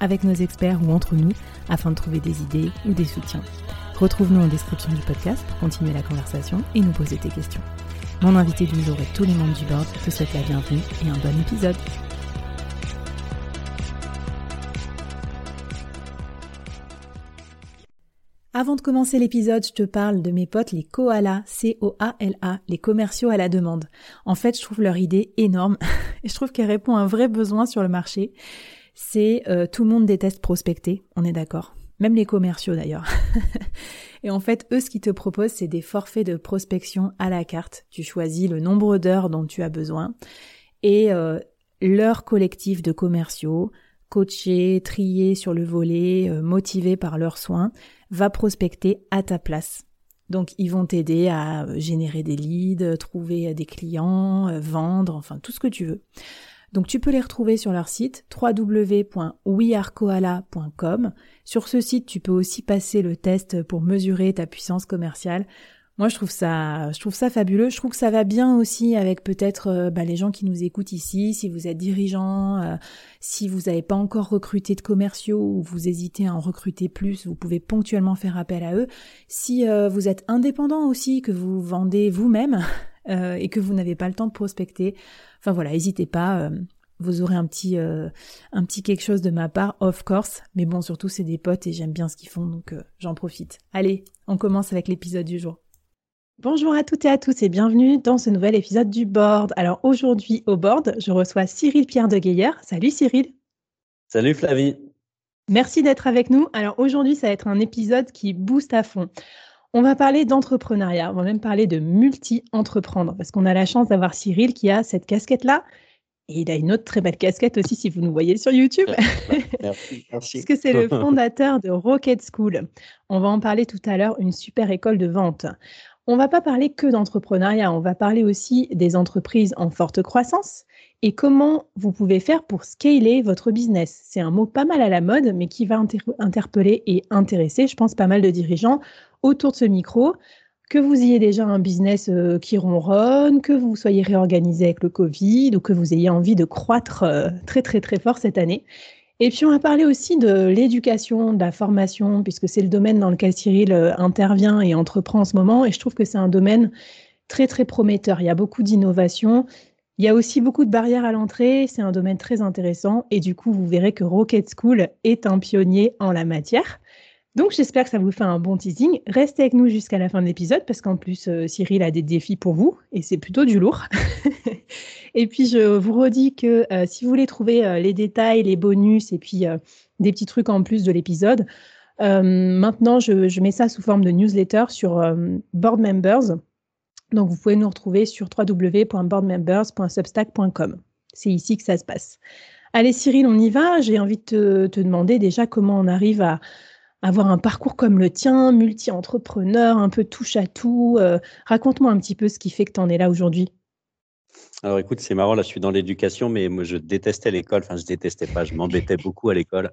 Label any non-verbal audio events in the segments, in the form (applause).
avec nos experts ou entre nous afin de trouver des idées ou des soutiens. Retrouve-nous en description du podcast pour continuer la conversation et nous poser tes questions. Mon invité du jour et tous les membres du board te souhaitent la bienvenue et un bon épisode. Avant de commencer l'épisode, je te parle de mes potes les koalas, C-O-A-L-A, les commerciaux à la demande. En fait, je trouve leur idée énorme et (laughs) je trouve qu'elle répond à un vrai besoin sur le marché. C'est euh, tout le monde déteste prospecter, on est d'accord même les commerciaux d'ailleurs. (laughs) et en fait, eux, ce qu'ils te proposent, c'est des forfaits de prospection à la carte. Tu choisis le nombre d'heures dont tu as besoin et euh, leur collectif de commerciaux, coachés, triés sur le volet, euh, motivés par leurs soins, va prospecter à ta place. Donc ils vont t'aider à euh, générer des leads, trouver des clients, vendre, enfin tout ce que tu veux. Donc tu peux les retrouver sur leur site www.wearekoala.com. Sur ce site, tu peux aussi passer le test pour mesurer ta puissance commerciale. Moi, je trouve ça, je trouve ça fabuleux. Je trouve que ça va bien aussi avec peut-être euh, bah, les gens qui nous écoutent ici. Si vous êtes dirigeant, euh, si vous n'avez pas encore recruté de commerciaux ou vous hésitez à en recruter plus, vous pouvez ponctuellement faire appel à eux. Si euh, vous êtes indépendant aussi, que vous vendez vous-même (laughs) et que vous n'avez pas le temps de prospecter, Enfin voilà, n'hésitez pas. Euh, vous aurez un petit, euh, un petit quelque chose de ma part, of course. Mais bon, surtout, c'est des potes et j'aime bien ce qu'ils font, donc euh, j'en profite. Allez, on commence avec l'épisode du jour. Bonjour à toutes et à tous et bienvenue dans ce nouvel épisode du Board. Alors aujourd'hui au Board, je reçois Cyril Pierre de Gaillard. Salut Cyril. Salut Flavie. Merci d'être avec nous. Alors aujourd'hui, ça va être un épisode qui booste à fond. On va parler d'entrepreneuriat, on va même parler de multi-entreprendre, parce qu'on a la chance d'avoir Cyril qui a cette casquette-là. Et il a une autre très belle casquette aussi, si vous nous voyez sur YouTube. Merci, (laughs) merci. Parce que c'est le fondateur de Rocket School. On va en parler tout à l'heure, une super école de vente. On va pas parler que d'entrepreneuriat, on va parler aussi des entreprises en forte croissance et comment vous pouvez faire pour scaler votre business. C'est un mot pas mal à la mode, mais qui va interpeller et intéresser, je pense, pas mal de dirigeants autour de ce micro, que vous ayez déjà un business euh, qui ronronne, que vous soyez réorganisé avec le Covid ou que vous ayez envie de croître euh, très très très fort cette année. Et puis on va parler aussi de l'éducation, de la formation, puisque c'est le domaine dans lequel Cyril euh, intervient et entreprend en ce moment. Et je trouve que c'est un domaine très très prometteur. Il y a beaucoup d'innovations. Il y a aussi beaucoup de barrières à l'entrée. C'est un domaine très intéressant. Et du coup, vous verrez que Rocket School est un pionnier en la matière. Donc j'espère que ça vous fait un bon teasing. Restez avec nous jusqu'à la fin de l'épisode parce qu'en plus euh, Cyril a des défis pour vous et c'est plutôt du lourd. (laughs) et puis je vous redis que euh, si vous voulez trouver euh, les détails, les bonus et puis des petits trucs en plus de l'épisode, maintenant je, mets ça sous forme de newsletter sur Board Members. Donc vous pouvez nous retrouver sur www.boardmembers.substack.com. C'est ici que ça se passe. Allez Cyril, on y va. J'ai envie de te demander déjà comment on arrive à avoir un parcours comme le tien, multi-entrepreneur, un peu touche à tout. Euh, raconte-moi un petit peu ce qui fait que tu en es là aujourd'hui. Alors écoute, c'est marrant, là je suis dans l'éducation, mais moi je détestais l'école, enfin je détestais pas, je m'embêtais beaucoup à l'école.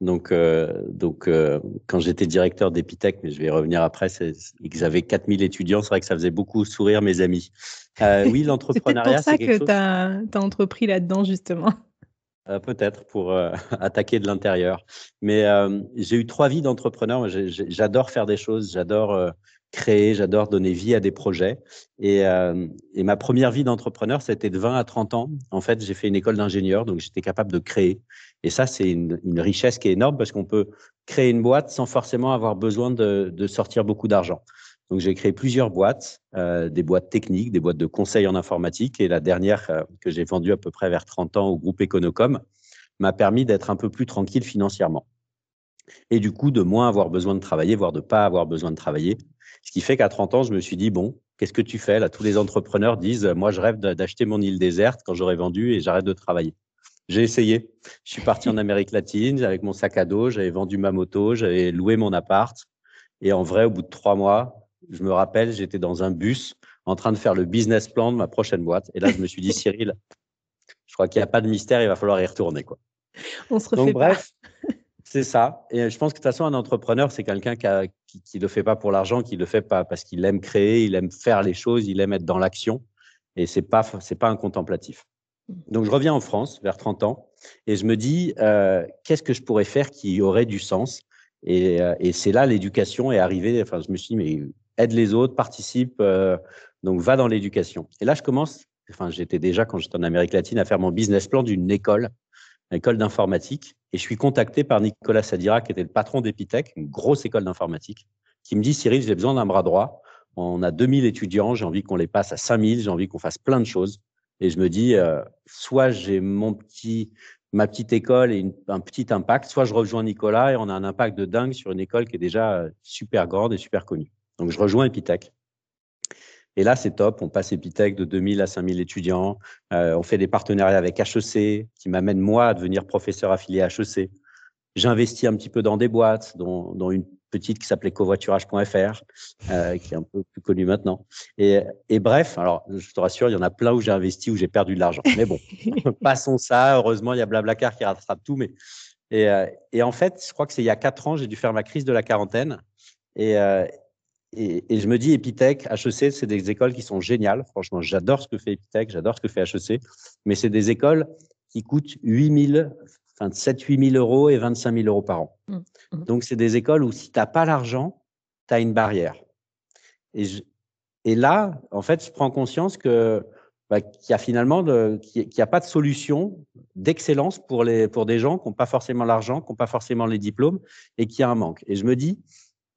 Donc, euh, donc euh, quand j'étais directeur d'Epitech, mais je vais revenir après, et que j'avais 4000 étudiants, c'est vrai que ça faisait beaucoup sourire mes amis. oui, (laughs) l'entrepreneuriat, c'est pour ça que tu as, as, entrepris là-dedans, justement. Euh, peut-être pour euh, (laughs) attaquer de l'intérieur. Mais euh, j'ai eu trois vies d'entrepreneur. J'adore faire des choses, j'adore créer, j'adore donner vie à des projets. Et, ma première vie d'entrepreneur, c'était de 20 à 30 ans. En fait, j'ai fait une école d'ingénieur, donc j'étais capable de créer. Et ça, c'est une, richesse qui est énorme parce qu'on peut créer une boîte sans forcément avoir besoin de sortir beaucoup d'argent. Donc, j'ai créé plusieurs boîtes, euh, des boîtes techniques, des boîtes de conseil en informatique. Et la dernière euh, que j'ai vendue à peu près vers 30 ans au groupe Econocom m'a permis d'être un peu plus tranquille financièrement. Et du coup, de moins avoir besoin de travailler, voire de pas avoir besoin de travailler. Ce qui fait qu'à 30 ans, je me suis dit, bon, qu'est-ce que tu fais Là, tous les entrepreneurs disent, moi, je rêve d'acheter mon île déserte quand j'aurai vendu et j'arrête de travailler. J'ai essayé. Je suis parti en (laughs) Amérique latine avec mon sac à dos, j'avais vendu ma moto, j'avais loué mon appart. Et en vrai, au bout de trois mois, je me rappelle, j'étais dans un bus en train de faire le business plan de ma prochaine boîte. Et là, je me suis dit, (laughs) Cyril, je crois qu'il n'y a pas de mystère, il va falloir y retourner. Quoi. On se refait Donc, bref, (laughs) c'est ça. Et je pense que de toute façon, un entrepreneur, c'est quelqu'un qui ne le fait pas pour l'argent, qui le fait pas parce qu'il aime créer, il aime faire les choses, il aime être dans l'action. Et ce n'est pas, pas un contemplatif. Donc, je reviens en France vers 30 ans et je me dis, euh, qu'est-ce que je pourrais faire qui aurait du sens? Et, euh, et c'est là l'éducation est arrivée. Enfin, je me suis dit, mais aide les autres, participe, euh, donc va dans l'éducation. Et là, je commence, enfin, j'étais déjà quand j'étais en Amérique latine à faire mon business plan d'une école, une école d'informatique. Et je suis contacté par Nicolas Sadira, qui était le patron d'Epitech, une grosse école d'informatique, qui me dit, Cyril, j'ai besoin d'un bras droit. On a 2000 étudiants, j'ai envie qu'on les passe à 5000, j'ai envie qu'on fasse plein de choses. Et je me dis, euh, soit j'ai mon petit, ma petite école et un petit impact, soit je rejoins Nicolas et on a un impact de dingue sur une école qui est déjà euh, super grande et super connue. Donc je rejoins Epitech. Et là, c'est top. On passe Epitech de 2000 à 5000 étudiants. Euh, on fait des partenariats avec HEC qui m'amènent moi à devenir professeur affilié à HEC. J'investis un petit peu dans des boîtes, dont, dont une petite qui s'appelait covoiturage.fr, euh, qui est un peu plus connue maintenant. Et, et, bref, alors je te rassure, il y en a plein où j'ai investi, où j'ai perdu de l'argent. Mais bon, (laughs) passons ça. Heureusement, il y a Blablacar qui rattrape tout. Mais et, euh, et en fait, je crois que c'est il y a quatre ans, j'ai dû faire ma crise de la quarantaine. Et, et, et, je me dis, Epitech, HEC, c'est des écoles qui sont géniales. Franchement, j'adore ce que fait Epitech, j'adore ce que fait HEC, mais c'est des écoles qui coûtent 8000 enfin, 7 8 000 euros et 25 000 euros par an. Mmh, mmh. Donc, c'est des écoles où si tu n'as pas l'argent, tu as une barrière. Et, et, là, en fait, je prends conscience que bah, qu'il y a finalement qu'il n'y a pas de solution d'excellence pour, les, pour des gens qui n'ont pas forcément l'argent, qui n'ont pas forcément les diplômes et qui a un manque. Et je me dis,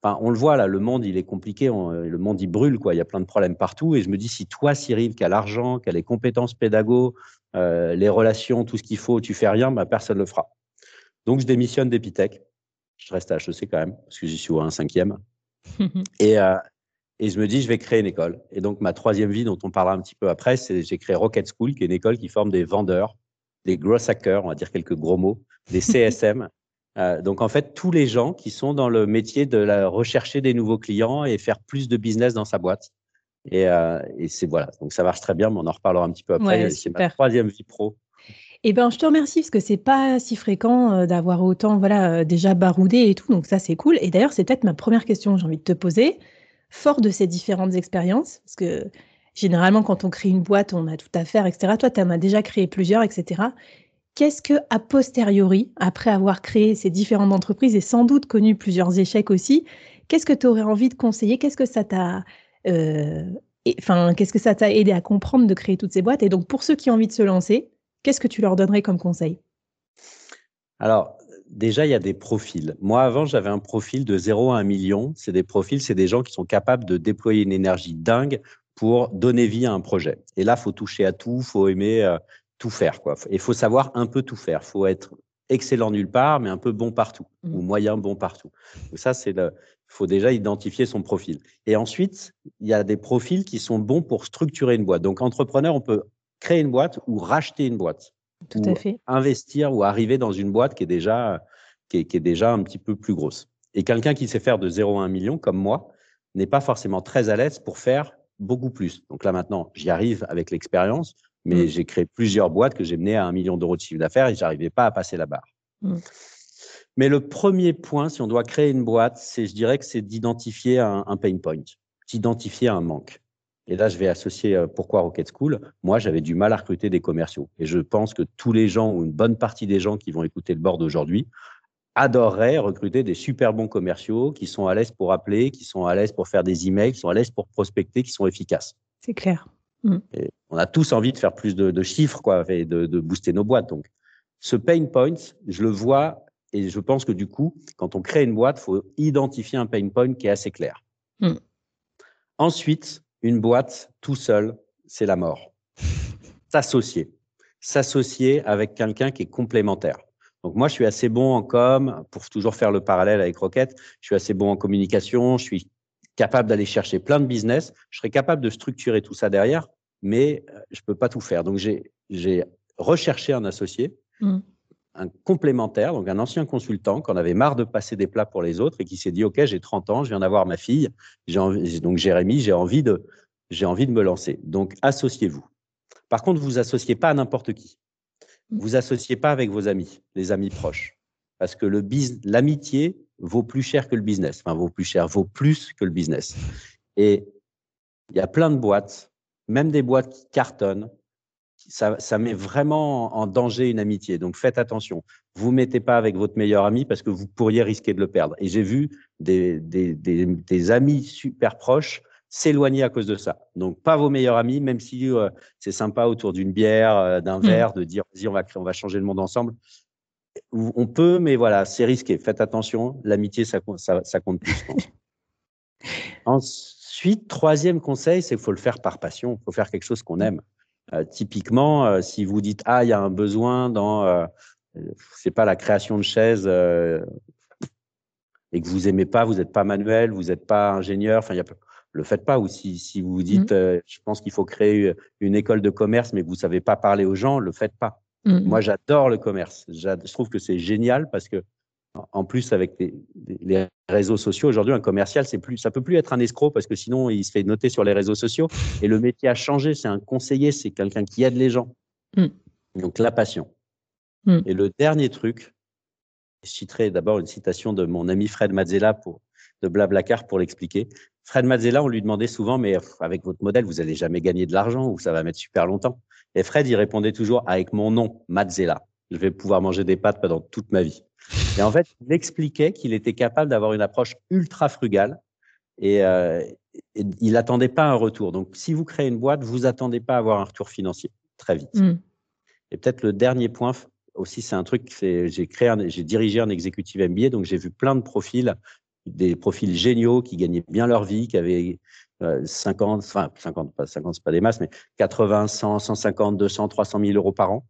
enfin, on le voit là, le monde il est compliqué, le monde il brûle, quoi. il y a plein de problèmes partout. Et je me dis, si toi, Cyril, qui a l'argent, qui a les compétences pédago, euh, les relations, tout ce qu'il faut, tu fais rien, bah, personne ne le fera. Donc, je démissionne d'Epitech. Je reste à HEC quand même, parce que j'y suis au un cinquième. (laughs) et, euh, et je me dis, je vais créer une école. Et donc, ma troisième vie, dont on parlera un petit peu après, c'est j'ai créé Rocket School, qui est une école qui forme des vendeurs, des gros hackers, on va dire quelques gros mots, des CSM. Euh, donc, en fait, tous les gens qui sont dans le métier de la, rechercher des nouveaux clients et faire plus de business dans sa boîte. Et, euh, et c'est voilà, donc ça marche très bien, mais on en reparlera un petit peu après. Ouais, c'est ma troisième vie pro. Eh ben, je te remercie parce que c'est pas si fréquent euh, d'avoir autant, voilà, déjà baroudé et tout, donc ça c'est cool. Et d'ailleurs, c'est peut-être ma première question que j'ai envie de te poser. Fort de ces différentes expériences, parce que généralement, quand on crée une boîte, on a tout à faire, etc. Toi, tu en as déjà créé plusieurs, etc. Qu'est-ce que, a posteriori, après avoir créé ces différentes entreprises et sans doute connu plusieurs échecs aussi, qu'est-ce que tu aurais envie de conseiller? Qu'est-ce que ça t'a euh, que aidé à comprendre de créer toutes ces boîtes? Et donc, pour ceux qui ont envie de se lancer, qu'est-ce que tu leur donnerais comme conseil? Alors, déjà, il y a des profils. Moi, avant, j'avais un profil de 0 à 1 million. C'est des profils, c'est des gens qui sont capables de déployer une énergie dingue pour donner vie à un projet. Et là, faut toucher à tout, faut aimer euh, tout faire. Quoi. Il faut savoir un peu tout faire. faut être excellent nulle part, mais un peu bon partout, mmh. ou moyen bon partout. Donc ça, c'est le, il faut déjà identifier son profil. Et ensuite, il y a des profils qui sont bons pour structurer une boîte. Donc, entrepreneur, on peut créer une boîte ou racheter une boîte. Tout à fait. Investir ou arriver dans une boîte qui est déjà, qui est, qui est déjà un petit peu plus grosse. Et quelqu'un qui sait faire de 0 à 1 million, comme moi, n'est pas forcément très à l'aise pour faire beaucoup plus. Donc là, maintenant, j'y arrive avec l'expérience, mais mmh. j'ai créé plusieurs boîtes que j'ai menées à un million d'euros de chiffre d'affaires et j'arrivais pas à passer la barre. Mmh. Mais le premier point, si on doit créer une boîte, c'est, je dirais que c'est d'identifier un, un, pain point, d'identifier un manque. Et là, je vais associer euh, pourquoi Rocket School. Moi, j'avais du mal à recruter des commerciaux. Et je pense que tous les gens, ou une bonne partie des gens qui vont écouter le board aujourd'hui, adoreraient recruter des super bons commerciaux qui sont à l'aise pour appeler, qui sont à l'aise pour faire des emails, qui sont à l'aise pour prospecter, qui sont efficaces. C'est clair. Mmh. on a tous envie de faire plus de, de chiffres, quoi, et de, de booster nos boîtes. Donc, ce pain point, je le vois et je pense que du coup, quand on crée une boîte, il faut identifier un pain point qui est assez clair. Mm. Ensuite, une boîte tout seul, c'est la mort. (laughs) S'associer. S'associer avec quelqu'un qui est complémentaire. Donc moi, je suis assez bon en com, pour toujours faire le parallèle avec Rocket, je suis assez bon en communication, je suis capable d'aller chercher plein de business, je serais capable de structurer tout ça derrière, mais euh, je peux pas tout faire. Donc j'ai recherché un associé Mmh. Un complémentaire, donc un ancien consultant qui en avait marre de passer des plats pour les autres et qui s'est dit Ok, j'ai 30 ans, je viens d'avoir ma fille, donc Jérémy, j'ai envie, de, envie de me lancer. Donc associez-vous. Par contre, vous associez pas à n'importe qui. Mmh. Vous associez pas avec vos amis, les amis proches. Parce que l'amitié vaut plus cher que le business. Enfin, vaut plus cher, vaut plus que le business. Et il y a plein de boîtes, même des boîtes qui cartonnent. Ça, ça met vraiment en danger une amitié. Donc faites attention. Vous ne mettez pas avec votre meilleur ami parce que vous pourriez risquer de le perdre. Et j'ai vu des, des, des, des, amis super proches s'éloigner à cause de ça. Donc pas vos meilleurs amis, même si euh, c'est sympa autour d'une bière, euh, d'un mmh. verre, de dire vas-y on va on va changer le monde ensemble. On peut, mais voilà, c'est risqué. Faites attention. L'amitié ça, ça, ça compte plus. (laughs) Ensuite, troisième conseil, c'est qu'il faut le faire par passion. Il faut faire quelque chose qu'on aime. Euh, typiquement, euh, si vous dites ah il y a un besoin dans euh, c'est pas la création de chaises et que vous aimez pas, vous n'êtes pas manuel, vous n'êtes pas ingénieur, enfin a le faites pas. Ou si, si vous dites mmh. je pense qu'il faut créer une école de commerce mais que vous savez pas parler aux gens, le faites pas. Mmh. Moi j'adore le commerce. Je trouve que c'est génial parce que en plus, avec les, réseaux sociaux, aujourd'hui, un commercial, c'est plus, ça peut plus être un escroc parce que sinon, il se fait noter sur les réseaux sociaux. Et le métier a changé. C'est un conseiller, c'est quelqu'un qui aide les gens. Mm. Donc, la passion. Mm. Et le dernier truc, je citerai d'abord une citation de mon ami Fred Mazzella pour, de Blablacar pour l'expliquer. Fred Mazzella, on lui demandait souvent, mais avec votre modèle, vous n'allez jamais gagner de l'argent ou ça va mettre super longtemps. Et Fred, il répondait toujours avec mon nom, Mazzella. Je vais pouvoir manger des pâtes pendant toute ma vie. Et en fait, il expliquait qu'il était capable d'avoir une approche ultra frugale et, euh, il n'attendait pas un retour. Donc, si vous créez une boîte, vous attendez pas à avoir un retour financier très vite. Mm. Et peut-être le dernier point aussi, c'est un truc, j'ai créé, j'ai dirigé un exécutif MBA, donc j'ai vu plein de profils, des profils géniaux qui gagnaient bien leur vie, qui avaient 50, euh, enfin 50, pas 50, c'est pas des masses, mais 80, 100, 150, 200, 300 000 euros par an.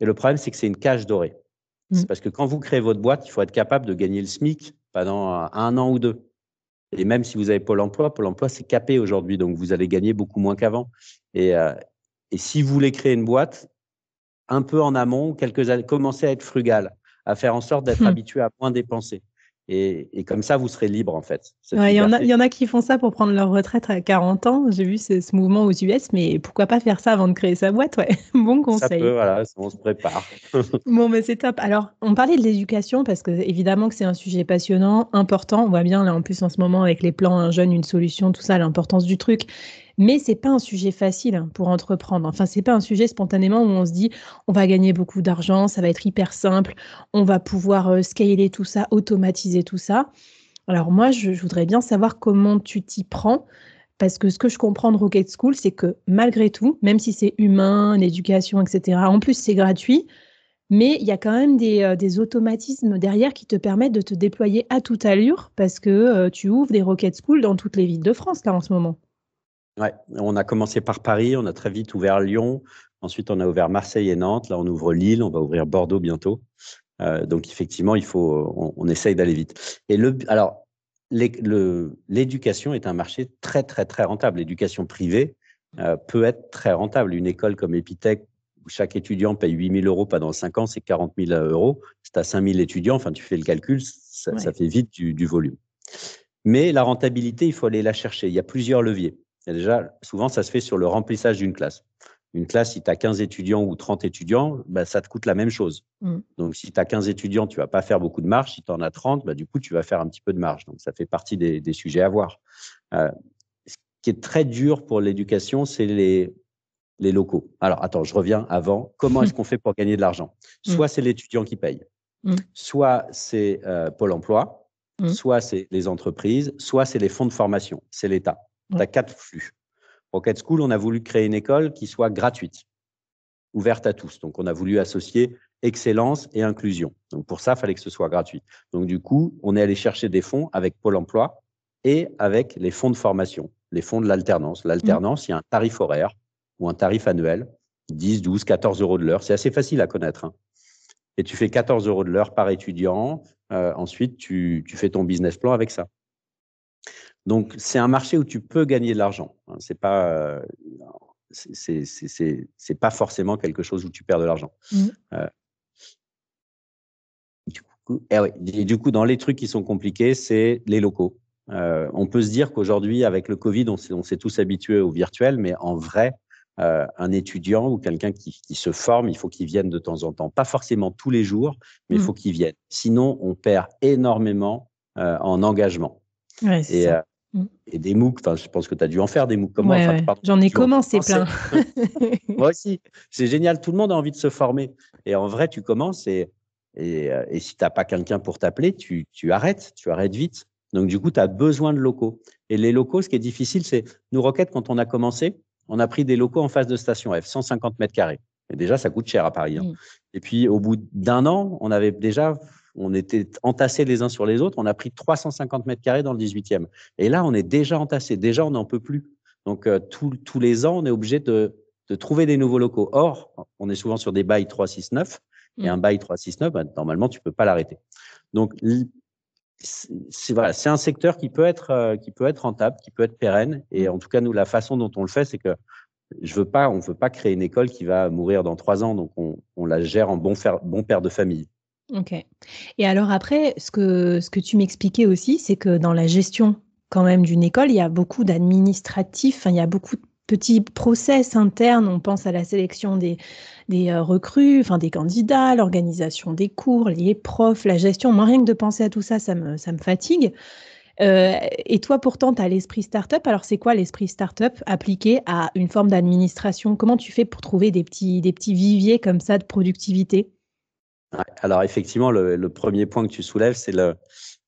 Et le problème, c'est que c'est une cage dorée. C'est mmh. parce que quand vous créez votre boîte, il faut être capable de gagner le SMIC pendant un an ou deux. Et même si vous avez Pôle emploi, Pôle emploi, c'est capé aujourd'hui, donc vous allez gagner beaucoup moins qu'avant. Et, euh, et, si vous voulez créer une boîte, un peu en amont, quelques années, commencez à être frugal, à faire en sorte d'être mmh. habitué à moins dépenser. Et, comme ça, vous serez libre, en fait. Il y, en a, y en a qui font ça pour prendre leur retraite à 40 ans. J'ai vu ce, mouvement aux US, mais pourquoi pas faire ça avant de créer sa boîte ouais. (laughs) Bon conseil. Ça peut, voilà, on se prépare. (laughs) bon, mais c'est top. Alors, on parlait de l'éducation parce que évidemment que c'est un sujet passionnant, important. On voit bien, là, en plus, en ce moment, avec les plans Un jeune, une solution, tout ça, l'importance du truc. Mais c'est pas un sujet facile hein, pour entreprendre. Enfin, c'est pas un sujet spontanément où on se dit on va gagner beaucoup d'argent, ça va être hyper simple, on va pouvoir euh, scaler tout ça, automatiser tout ça. Alors moi, je, voudrais bien savoir comment tu t'y prends. Parce que ce que je comprends de Rocket School, c'est que malgré tout, même si c'est humain, l'éducation, etc., en plus c'est gratuit, mais il y a quand même des, euh, des, automatismes derrière qui te permettent de te déployer à toute allure parce que euh, tu ouvres des Rocket School dans toutes les villes de France là en ce moment. Ouais, on a commencé par Paris, on a très vite ouvert Lyon, ensuite on a ouvert Marseille et Nantes, là on ouvre Lille, on va ouvrir Bordeaux bientôt. Euh, donc effectivement, il faut, on, essaye d'aller vite. Et le, alors, l'éducation est un marché très très très rentable. L'éducation privée euh, peut être très rentable. Une école comme Epitech où chaque étudiant paye 8 000 euros pendant 5 ans, c'est 40 000 euros. C'est à 5 000 étudiants, enfin tu fais le calcul, ça, ça fait vite du, du volume. Mais la rentabilité, il faut aller la chercher. Il y a plusieurs leviers déjà, souvent, ça se fait sur le remplissage d'une classe. Une classe, si tu as 15 étudiants ou 30 étudiants, bah, ça te coûte la même chose. Mm. Donc, si tu as 15 étudiants, tu vas pas faire beaucoup de marge. Si tu en as 30, bah, du coup, tu vas faire un petit peu de marge. Donc, ça fait partie des, sujets à voir. Euh, ce qui est très dur pour l'éducation, c'est les, les locaux. Alors, attends, je reviens avant. Comment est-ce (laughs) qu'on fait pour gagner de l'argent? Mm. Soit c'est l'étudiant qui paye, mm. soit c'est euh, Pôle emploi, soit c'est les entreprises, soit c'est les fonds de formation, c'est l'État. Tu as quatre flux. Rocket School, on a voulu créer une école qui soit gratuite, ouverte à tous. Donc, on a voulu associer excellence et inclusion. Donc, pour ça, il fallait que ce soit gratuit. Donc, du coup, on est allé chercher des fonds avec Pôle emploi et avec les fonds de formation, les fonds de l'alternance. L'alternance, il y a un tarif horaire ou un tarif annuel, 10, 12, 14 euros de l'heure. C'est assez facile à connaître. Hein. Et tu fais 14 euros de l'heure par étudiant. Euh, ensuite, tu, tu fais ton business plan avec ça. Donc, c'est un marché où tu peux gagner de l'argent. Hein. C'est pas, euh, c'est pas forcément quelque chose où tu perds de l'argent. Mmh. Euh, eh du coup, dans les trucs qui sont compliqués, c'est les locaux. Euh, on peut se dire qu'aujourd'hui, avec le Covid, on s'est tous habitués au virtuel, mais en vrai, euh, un étudiant ou quelqu'un qui, se forme, il faut qu'il vienne de temps en temps. Pas forcément tous les jours, mais il mmh. faut qu'il vienne. Sinon, on perd énormément en engagement. et. Et, des MOOC, je pense que tu as dû en faire des MOOC comme moi. J'en ai commencé plein. (laughs) moi aussi. C'est génial. Tout le monde a envie de se former. Et en vrai, tu commences et, et, et si tu n'as pas quelqu'un pour t'appeler, tu, tu arrêtes. Tu arrêtes vite. Donc, du coup, tu as besoin de locaux. Et les locaux, ce qui est difficile, c'est nous, Rocket, quand on a commencé, on a pris des locaux en face de station F, 150 mètres carrés. Et déjà, ça coûte cher à Paris. Hein. Mm. Et puis, au bout d'un an, on avait déjà, on était entassés les uns sur les autres. On a pris 350 mètres carrés dans le 18e. Et là, on est déjà entassés. Déjà, on n'en peut plus. Donc, euh, tous les ans, on est obligé de, trouver des nouveaux locaux. Or, on est souvent sur des bails 369. Et mm. un bail 369, bah, normalement, tu peux pas l'arrêter. Donc, c'est voilà, c'est un secteur qui peut être euh, qui peut être rentable, qui peut être pérenne. Et en tout cas, nous, la façon dont on le fait, c'est que je veux pas, on veut pas créer une école qui va mourir dans trois ans. Donc, on, on la gère en bon, bon père de famille. Ok. Et alors après, ce que tu m'expliquais aussi, c'est que dans la gestion quand même d'une école, il y a beaucoup d'administratifs. il y a beaucoup de petits process internes. On pense à la sélection des, des euh, recrues, enfin des candidats, l'organisation des cours, les profs, la gestion. Moi, rien que de penser à tout ça, ça me, ça me fatigue. Euh, et toi, pourtant, tu as l'esprit startup. Alors, c'est quoi l'esprit startup appliqué à une forme d'administration? Comment tu fais pour trouver des petits, des petits viviers comme ça de productivité? Alors, effectivement, le, le, premier point que tu soulèves, c'est le,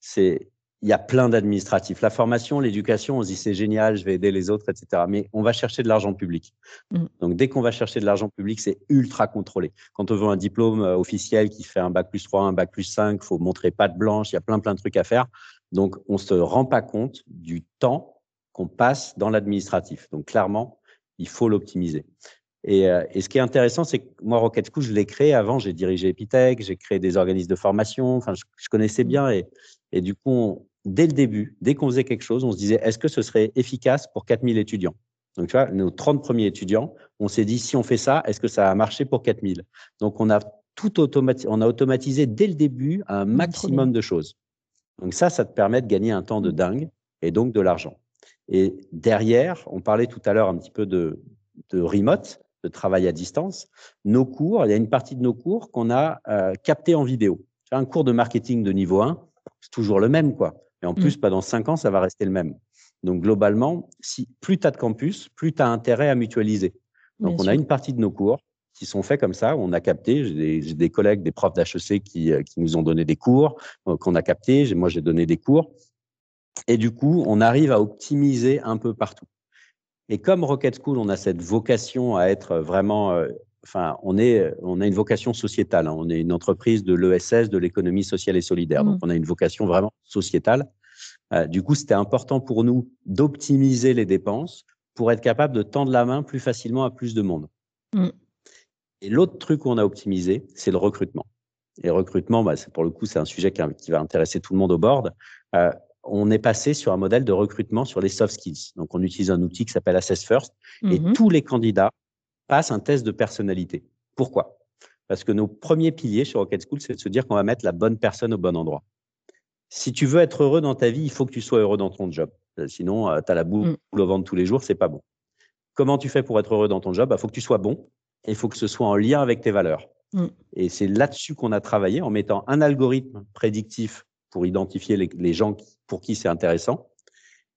c'est il y a plein d'administratifs. La formation, l'éducation, on se dit c'est génial, je vais aider les autres, etc. Mais on va chercher de l'argent public. Mm. Donc dès qu'on va chercher de l'argent public, c'est ultra contrôlé. Quand on veut un diplôme euh, officiel qui fait un bac plus 3, un bac plus 5, faut montrer patte blanche, il y a plein plein de trucs à faire. Donc on se rend pas compte du temps qu'on passe dans l'administratif. Donc clairement, il faut l'optimiser. Et, euh, et, ce qui est intéressant, c'est que moi, Rocket School, je l'ai créé avant. J'ai dirigé Epitech, j'ai créé des organismes de formation. Enfin, je, je connaissais mm. bien. Et, et du coup, dès le début, dès qu'on faisait quelque chose, on se disait est-ce que ce serait efficace pour 4000 étudiants? Donc, tu vois, nos 30 premiers étudiants, on s'est dit si on fait ça, est-ce que ça va marcher pour 4000 Donc, on a tout automatisé, on a automatisé dès le début un mmh, maximum de choses. Donc, ça, ça te permet de gagner un temps de mmh. dingue et donc de l'argent. Et derrière, on parlait tout à l'heure un petit peu de, de remote, de travail à distance. Nos cours, il y a une partie de nos cours qu'on a euh, capté en vidéo. Un cours de marketing de niveau 1, c'est toujours le même, quoi. Et en plus, mmh. pas dans cinq ans, ça va rester le même. Donc, globalement, si plus tu as de campus, plus tu as intérêt à mutualiser. Donc, on a une partie de nos cours qui sont faits comme ça, on a capté. J'ai des, collègues, des profs d'HEC qui, euh, qui nous ont donné des cours, euh, qu'on a capté. Moi, j'ai donné des cours. Et du coup, on arrive à optimiser un peu partout. Et comme Rocket School, on a cette vocation à être vraiment euh, enfin, on, est, on a une vocation sociétale. Hein. On est une entreprise de l'ESS, de l'économie sociale et solidaire. Donc, mmh. on a une vocation vraiment sociétale. Euh, du coup, c'était important pour nous d'optimiser les dépenses pour être capable de tendre la main plus facilement à plus de monde. Mmh. Et l'autre truc qu'on a optimisé, c'est le recrutement. Et recrutement, bah, pour le coup, c'est un sujet qui, va intéresser tout le monde au board. Euh, on est passé sur un modèle de recrutement sur les soft skills. Donc, on utilise un outil qui s'appelle Assess First. Et mmh tous les candidats passe un test de personnalité. Pourquoi? Parce que nos premiers piliers sur Rocket School, c'est de se dire qu'on va mettre la bonne personne au bon endroit. Si tu veux être heureux dans ta vie, il faut que tu sois heureux dans ton job. Euh, sinon, euh, tu as la boule mm. au ventre tous les jours, c'est pas bon. Comment tu fais pour être heureux dans ton job? Il bah, faut que tu sois bon et il faut que ce soit en lien avec tes valeurs. Mm. Et c'est là-dessus qu'on a travaillé en mettant un algorithme prédictif pour identifier les gens pour qui c'est intéressant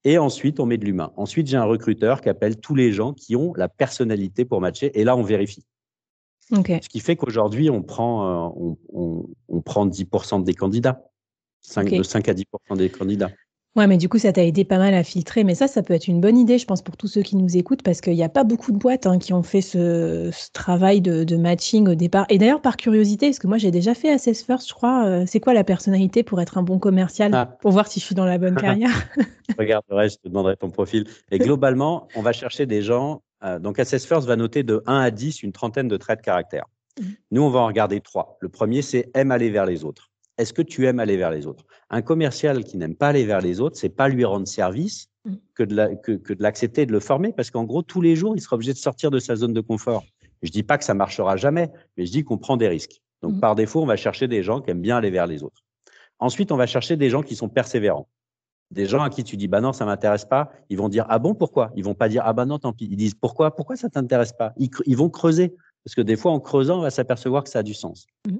et ensuite, on met de l'humain. Ensuite, j'ai un recruteur qui appelle tous les gens qui ont la personnalité pour matcher. Et là, on vérifie. Ce qui fait qu'aujourd'hui, on prend, euh, on, on, prend 10% des candidats, 5, de 5 à 10% des candidats. Ouais, mais du coup, ça t'a aidé pas mal à filtrer. Mais ça, ça peut être une bonne idée, je pense, pour tous ceux qui nous écoutent, parce qu'il n'y a pas beaucoup de boîtes hein, qui ont fait ce, travail de, matching au départ. Et d'ailleurs, par curiosité, parce que moi, j'ai déjà fait Assess First, je crois, euh, c'est quoi la personnalité pour être un bon commercial, ah. pour voir si je suis dans la bonne (laughs) carrière? Regarderai, je te demanderai ton profil. Et globalement, on va chercher des gens. Euh, donc, Assess First va noter de 1 à 10 une trentaine de traits de caractère. Mmh. Nous, on va en regarder trois. Le premier, c'est aime aller vers les autres. Est-ce que tu aimes aller vers les autres? Un commercial qui n'aime pas aller vers les autres, c'est pas lui rendre service mm. que de l'accepter, de le former, parce qu'en gros, tous les jours, il sera obligé de sortir de sa zone de confort. Je dis pas que ça marchera jamais, mais je dis qu'on prend des risques. Donc, mm. par défaut, on va chercher des gens qui aiment bien aller vers les autres. Ensuite, on va chercher des gens qui sont persévérants. Des gens à qui tu dis, bah non, ça m'intéresse pas. Ils vont dire, ah bon, pourquoi? Ils vont pas dire, ah bah non, tant pis. Ils disent, pourquoi? Pourquoi ça t'intéresse pas? Ils, vont creuser. Parce que des fois, en creusant, on va s'apercevoir que ça a du sens. Mmh.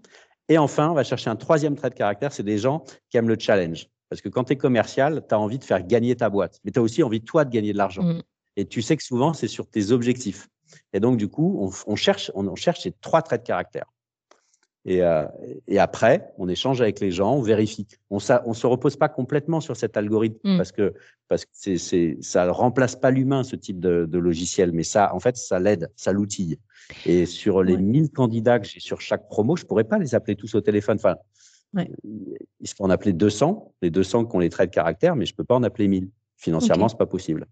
Et enfin, on va chercher un troisième trait de caractère, c'est des gens qui aiment le challenge. Parce que quand tu es commercial, tu as envie de faire gagner ta boîte, mais tu as aussi envie, toi, de gagner de l'argent. Mmh. Et tu sais que souvent, c'est sur tes objectifs. Et donc, du coup, on, cherche, on, cherche ces trois traits de caractère. Et, euh, et, après, on échange avec les gens, on vérifie. On ne se repose pas complètement sur cet algorithme mmh. parce que, parce que ça ne remplace pas l'humain, ce type de, de, logiciel, mais ça, en fait, ça l'aide, ça l'outille. Et sur les 1000 candidats que j'ai sur chaque promo, je ne pourrais pas les appeler tous au téléphone. Enfin, il se peut en appeler 200, les 200 qui ont les traits de caractère, mais je ne peux pas en appeler 1000. Financièrement, ce n'est pas possible.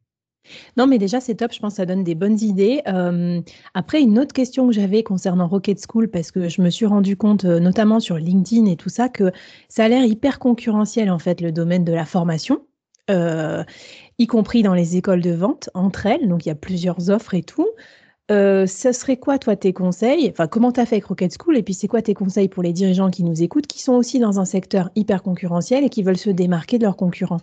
Non, mais déjà, c'est top. Je pense que ça donne des bonnes idées. Euh, après, une autre question que j'avais concernant Rocket School, parce que je me suis rendu compte, euh, notamment sur LinkedIn et tout ça, que ça a l'air hyper concurrentiel, en fait, le domaine de la formation, euh, y compris dans les écoles de vente entre elles. Donc, il y a plusieurs offres et tout. ce serait quoi, toi, tes conseils? Enfin, comment tu as fait avec Rocket School? Et puis, c'est quoi tes conseils pour les dirigeants qui nous écoutent, qui sont aussi dans un secteur hyper concurrentiel et qui veulent se démarquer de leurs concurrents?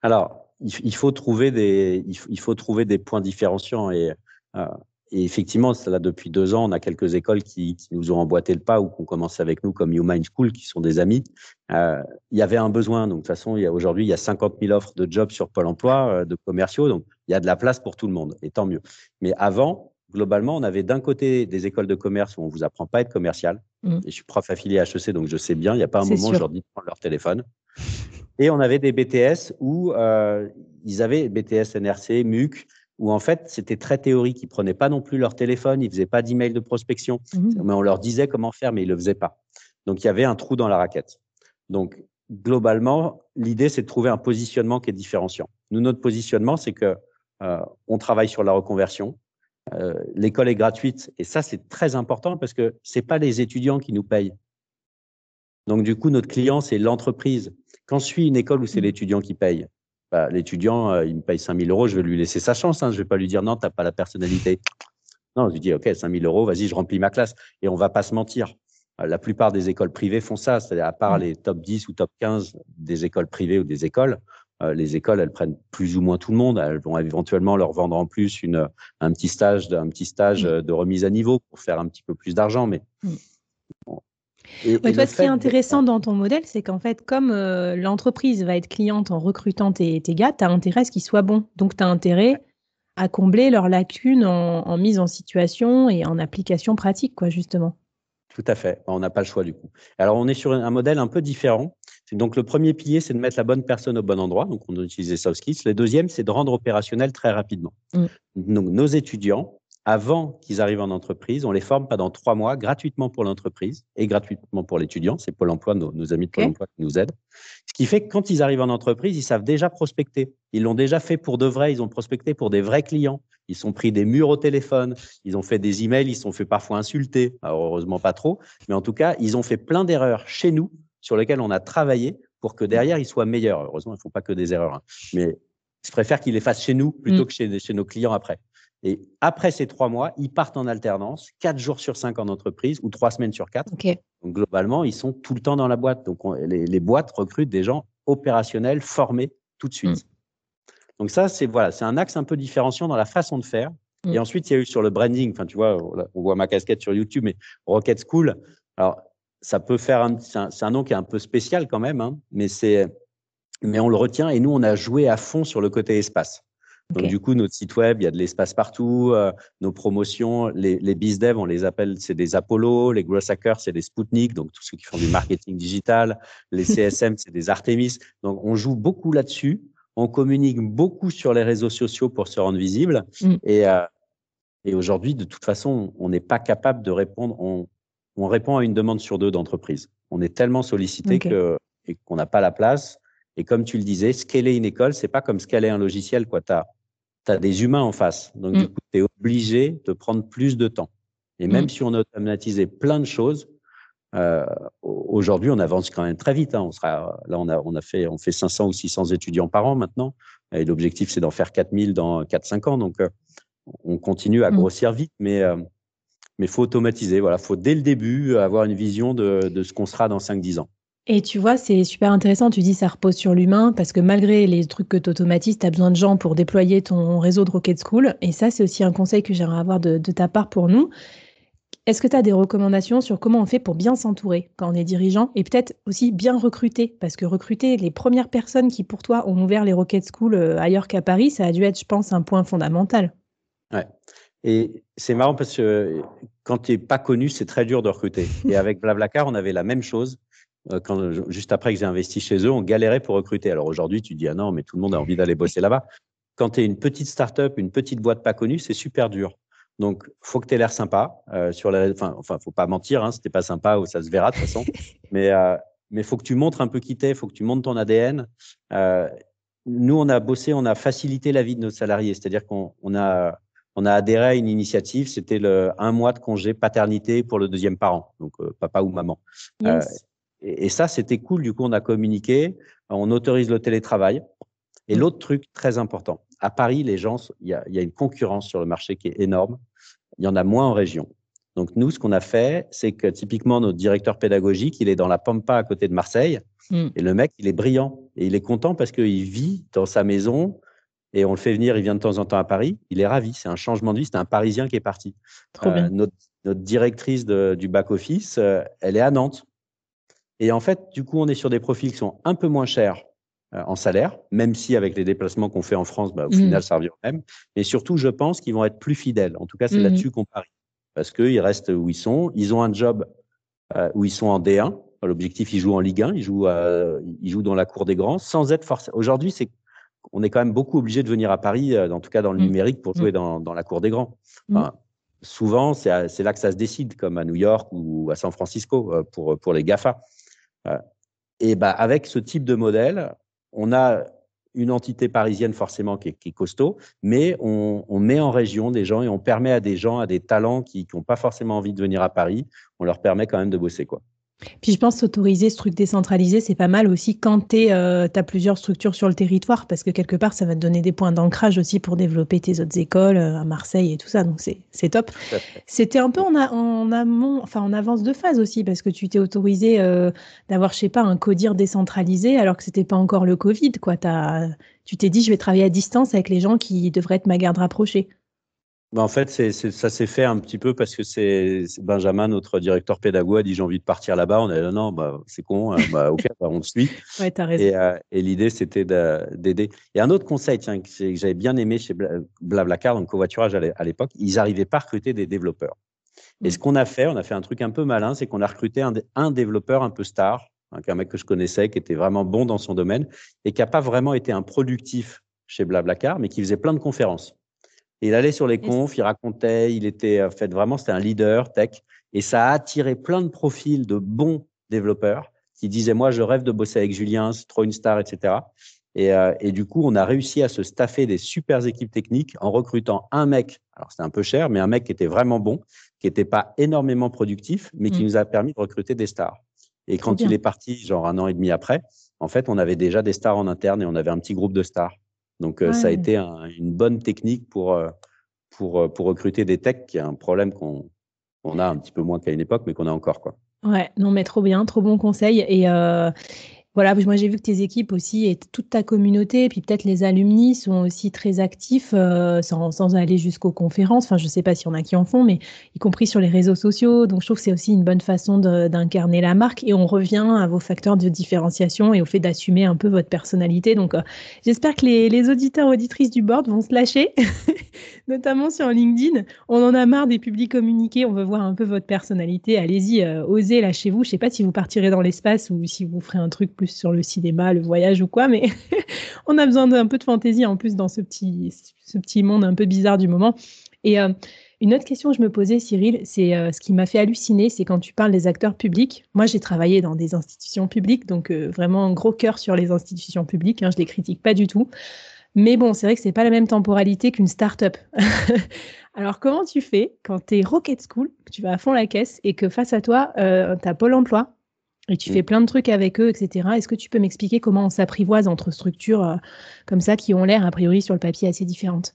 Alors, il, faut trouver des, il, faut trouver des points différenciants et, euh, et effectivement, là, depuis deux ans, on a quelques écoles qui, qui nous ont emboîté le pas ou qui ont commencé avec nous, comme Mind School, qui sont des amis. Euh, il y avait un besoin. Donc, de toute façon, aujourd'hui, il y a 50 000 offres de jobs sur Pôle emploi, euh, de commerciaux. Donc, il y a de la place pour tout le monde, et tant mieux. Mais avant, globalement, on avait d'un côté des écoles de commerce où on vous apprend pas à être commercial. Mmh. Et je suis prof affilié à HEC, donc je sais bien, il n'y a pas un moment où je leur dis de prendre leur téléphone. Et on avait des BTS où euh, ils avaient BTS, NRC, MUC, où en fait, c'était très théorique. Ils prenaient pas non plus leur téléphone, ils faisaient pas d'email de prospection, mmh. mais on leur disait comment faire, mais ils le faisaient pas. Donc, il y avait un trou dans la raquette. Donc, globalement, l'idée, c'est de trouver un positionnement qui est différenciant. Nous, notre positionnement, c'est que euh, on travaille sur la reconversion. Euh, l'école est gratuite et ça, c'est très important parce que c'est pas les étudiants qui nous payent. Donc, du coup, notre client, c'est l'entreprise. Quand je suis une école où c'est mmh. l'étudiant qui paye, bah, l'étudiant, euh, il me paye 5 000 euros, je vais lui laisser sa chance. Hein. Je ne vais pas lui dire non, tu n'as pas la personnalité. Non, je lui dis OK, 5 000 euros, vas-y, je remplis ma classe. Et on ne va pas se mentir. Euh, la plupart des écoles privées font ça, c'est-à-dire à part mmh. les top 10 ou top 15 des écoles privées ou des écoles, euh, les écoles, elles prennent plus ou moins tout le monde. Elles vont éventuellement leur vendre en plus une, un petit stage, un petit stage mmh. de remise à niveau pour faire un petit peu plus d'argent. Mais et, toi, ce qui est intéressant dans ton modèle, c'est qu'en fait, comme euh, l'entreprise va être cliente en recrutant tes, tes gars, tu as intérêt à ce qu'ils soient bons. Donc, tu as intérêt à combler leurs lacunes en, mise en situation et en application pratique, quoi, justement. Tout à fait. On n'a pas le choix du coup. Alors, on est sur un modèle un peu différent. Donc, le premier pilier, c'est de mettre la bonne personne au bon endroit. Donc, on a utilisé soft skills. Le deuxième, c'est de rendre opérationnel très rapidement. Mm. Donc, nos étudiants, avant qu'ils arrivent en entreprise. On les forme pendant trois mois gratuitement pour l'entreprise et gratuitement pour l'étudiant. C'est Pôle emploi, nos, amis de Pôle emploi qui nous aident. Ce qui fait que quand ils arrivent en entreprise, ils savent déjà prospecter. Ils l'ont déjà fait pour de vrai. Ils ont prospecté pour des vrais clients. Ils sont pris des murs au téléphone. Ils ont fait des emails. Ils sont fait parfois insulter. Alors, heureusement, pas trop. Mais en tout cas, ils ont fait plein d'erreurs chez nous sur lesquelles on a travaillé pour que derrière, ils soient meilleurs. Heureusement, ils ne font pas que des erreurs. Hein. Mais je préfère qu'ils les fassent chez nous plutôt mm. que chez, chez nos clients après. Et après ces trois mois, ils partent en alternance, quatre jours sur cinq en entreprise ou trois semaines sur quatre. Donc globalement, ils sont tout le temps dans la boîte. Donc les, boîtes recrutent des gens opérationnels, formés tout de suite. Mm. Donc ça, c'est voilà, c'est un axe un peu différenciant dans la façon de faire. Mm. Et ensuite, il y a eu sur le branding. Enfin, tu vois, on voit ma casquette sur YouTube, mais Rocket School. Alors, ça peut faire un, c'est un, nom qui est un peu spécial quand même, hein, mais c'est, mais on le retient. Et nous, on a joué à fond sur le côté espace. Donc, du coup, notre site web, il y a de l'espace partout. Euh, nos promotions, les, les BizDev, on les appelle, c'est des Apollo. Les Growth Hackers, c'est des Sputnik, donc tous ceux qui font du marketing digital. Les (laughs) CSM, c'est des Artemis. Donc, on joue beaucoup là-dessus. On communique beaucoup sur les réseaux sociaux pour se rendre visible. Mm. Et, euh, et aujourd'hui, de toute façon, on n'est pas capable de répondre. On, on, répond à une demande sur deux d'entreprise. On est tellement sollicité que et qu'on n'a pas la place. Et comme tu le disais, scaler une école, c'est pas comme scaler un logiciel. Tu as as des humains en face. Donc, du mm. coup, tu es obligé de prendre plus de temps. Et même mm. si on a automatisé plein de choses, euh, aujourd'hui, on avance quand même très vite. Hein. On sera, là, on a, on a fait, on fait 500 ou 600 étudiants par an maintenant. Et l'objectif, c'est d'en faire 4000 dans 4-5 ans. Donc, euh, on continue à mm. grossir vite, mais euh, mais faut automatiser. Voilà, faut dès le début avoir une vision de, de ce qu'on sera dans 5-10 ans. Et tu vois, c'est super intéressant. Tu dis ça repose sur l'humain parce que malgré les trucs que tu automatises, tu as besoin de gens pour déployer ton réseau de Rocket School. Et ça, c'est aussi un conseil que j'aimerais avoir de, ta part pour nous. Est-ce que tu as des recommandations sur comment on fait pour bien s'entourer quand on est dirigeant et peut-être aussi bien recruter? Parce que recruter les premières personnes qui, pour toi, ont ouvert les Rocket School euh, ailleurs qu'à Paris, ça a dû être, je pense, un point fondamental. Ouais. Et c'est marrant parce que quand tu n'es pas connu, c'est très dur de recruter. Et avec Blablacar, on avait la même chose. Euh, quand, juste après que j'ai investi chez eux, on galérait pour recruter. Alors aujourd'hui, tu dis, ah non, mais tout le monde a envie d'aller bosser là-bas. Quand tu es une petite start-up, une petite boîte pas connue, c'est super dur. Donc, faut que tu aies l'air sympa. Euh, sur la, enfin, enfin, faut pas mentir, hein, si pas sympa, ou ça se verra de toute façon. (laughs) mais euh, mais faut que tu montres un peu qui t'es, faut que tu montres ton ADN. Euh, nous, on a bossé, on a facilité la vie de nos salariés. C'est-à-dire qu'on on a on a adhéré à une initiative, c'était le un mois de congé paternité pour le deuxième parent, donc euh, papa ou maman. Euh, et, ça, c'était cool. Du coup, on a communiqué, on autorise le télétravail. Et l'autre truc très important, à Paris, les gens, il y a, y a, une concurrence sur le marché qui est énorme. Il y en a moins en région. Donc nous, ce qu'on a fait, c'est que typiquement notre directeur pédagogique, il est dans la Pampa à côté de Marseille, mm. et le mec, il est brillant et il est content parce qu'il vit dans sa maison et on le fait venir, il vient de temps en temps à Paris, il est ravi. C'est un changement de vie, c'est un Parisien qui est parti. Euh, notre, directrice du back-office, euh, elle est à Nantes. Et en fait, du coup, on est sur des profils qui sont un peu moins chers euh, en salaire, même si avec les déplacements qu'on fait en France, bah, au mmh. final, ça revient au même. Mais surtout, je pense qu'ils vont être plus fidèles. En tout cas, c'est mmh. là-dessus qu'on parie. Parce qu'ils restent où ils sont. Ils ont un job où ils sont en D1. L'objectif, ils jouent en Ligue 1, ils jouent, ils jouent dans la cour des grands, sans être forcés. Aujourd'hui, c'est on est quand même beaucoup obligé de venir à Paris, euh, en tout cas dans le mmh. numérique, pour jouer dans, la cour des grands. Souvent, c'est là que ça se décide, comme à New York ou à San Francisco euh, pour, pour les GAFA. Et bah, avec ce type de modèle, on a une entité parisienne forcément qui est, costaud, mais on, met en région des gens et on permet à des gens, à des talents qui n'ont pas forcément envie de venir à Paris, on leur permet quand même de bosser. quoi. Puis je pense s'autoriser ce truc décentralisé, c'est pas mal aussi quand tu euh, as plusieurs structures sur le territoire, parce que quelque part, ça va te donner des points d'ancrage aussi pour développer tes autres écoles euh, à Marseille et tout ça. Donc c'est top. C'était un peu en, en, amont, enfin en avance de phase aussi, parce que tu t'es autorisé euh, d'avoir, je sais pas, un codir décentralisé alors que c'était pas encore le Covid. Quoi. As, tu t'es dit, je vais travailler à distance avec les gens qui devraient être ma garde rapprochée. Bah, en fait, c'est, ça s'est fait un petit peu parce que c'est, Benjamin, notre directeur pédagogue, a dit j'ai envie de partir là-bas. On a dit non, bah, c'est con, hein. bah, ok, bah, on le suit. ouais, as raison. Et, euh, et l'idée, c'était d'aider. Et un autre conseil tiens, que, j'avais bien aimé chez Blablacar, donc covoiturage à l'époque, ils n'arrivaient pas à recruter des développeurs. Et ce mmh. qu'on a fait, on a fait un truc un peu malin, c'est qu'on a recruté un, un, développeur un peu star, hein, un mec que je connaissais, qui était vraiment bon dans son domaine et qui n'a pas vraiment été un productif chez Blablacar, mais qui faisait plein de conférences il allait sur les confs, il racontait, il était euh, fait vraiment, c'était un leader tech. Et ça a attiré plein de profils de bons développeurs qui disaient, moi, je rêve de bosser avec Julien, c'est trop une star, etc. Et, euh, et, du coup, on a réussi à se staffer des super équipes techniques en recrutant un mec. Alors, c'était un peu cher, mais un mec qui était vraiment bon, qui n'était pas énormément productif, mais qui mmh. nous a permis de recruter des stars. Et quand il est parti, genre un an et demi après, en fait, on avait déjà des stars en interne et on avait un petit groupe de stars. Donc, euh, ça a été une bonne technique pour, euh, pour, euh, pour recruter des techs, qui est un problème qu'on a un petit peu moins qu'à une époque, mais qu'on a encore. Quoi. Ouais, non, mais trop bien, trop bon conseil. Et, voilà, moi j'ai vu que tes équipes aussi et toute ta communauté, puis peut-être les alumni sont aussi très actifs euh, sans, aller jusqu'aux conférences. Enfin, je ne sais pas s'il y a qui en font, mais y compris sur les réseaux sociaux. Donc je trouve que c'est aussi une bonne façon d'incarner la marque. Et on revient à vos facteurs de différenciation et au fait d'assumer un peu votre personnalité. Donc euh, j'espère que les, les, auditeurs auditrices du board vont se lâcher, (laughs) notamment sur LinkedIn. On en a marre des publics communiqués. On veut voir un peu votre personnalité. Allez-y, euh, osez, lâchez-vous. Je ne sais pas si vous partirez dans l'espace ou si vous ferez un truc sur le cinéma, le voyage ou quoi, mais (laughs) on a besoin d'un peu de fantaisie en plus dans ce petit, ce petit monde un peu bizarre du moment. Et euh, une autre question que je me posais, Cyril, c'est euh, ce qui m'a fait halluciner, c'est quand tu parles des acteurs publics. Moi, j'ai travaillé dans des institutions publiques, donc euh, vraiment un gros cœur sur les institutions publiques. Hein, je les critique pas du tout. Mais bon, c'est vrai que c'est pas la même temporalité qu'une start-up. (laughs) Alors, comment tu fais quand tu es Rocket School, que tu vas à fond la caisse et que face à toi, euh, tu as Pôle emploi, et tu fais mm. plein de trucs avec eux, etc. Est-ce que tu peux m'expliquer comment on s'apprivoise entre structures euh, comme ça qui ont l'air, a priori, sur le papier assez différentes?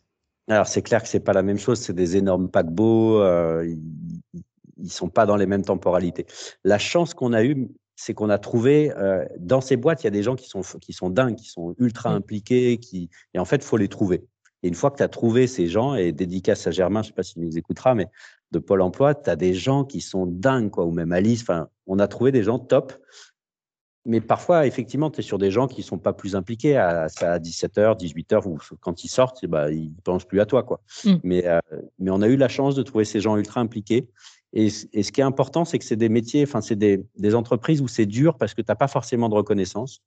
Alors, c'est clair que c'est pas la même chose. C'est des énormes paquebots. Euh, ils, ne sont pas dans les mêmes temporalités. La chance qu'on a eue, c'est qu'on a trouvé euh, dans ces boîtes, il y a des gens qui sont, qui sont dingues, qui sont ultra impliqués, qui, et en fait, il faut les trouver. Et une fois que tu as trouvé ces gens, et dédicace à Germain, je ne sais pas s'il nous écoutera, mais de Pôle emploi, tu as des gens qui sont dingues, quoi, ou même Alice. Enfin, on a trouvé des gens top. Mais parfois, effectivement, tu es sur des gens qui ne sont pas plus impliqués à, à 17h, 18h, ou quand ils sortent, bah, ils ne pensent plus à toi. Quoi. Mm. Mais, euh, mais on a eu la chance de trouver ces gens ultra impliqués. Et, ce qui est important, c'est que c'est des métiers, enfin, c'est des, entreprises où c'est dur parce que tu n'as pas forcément de reconnaissance.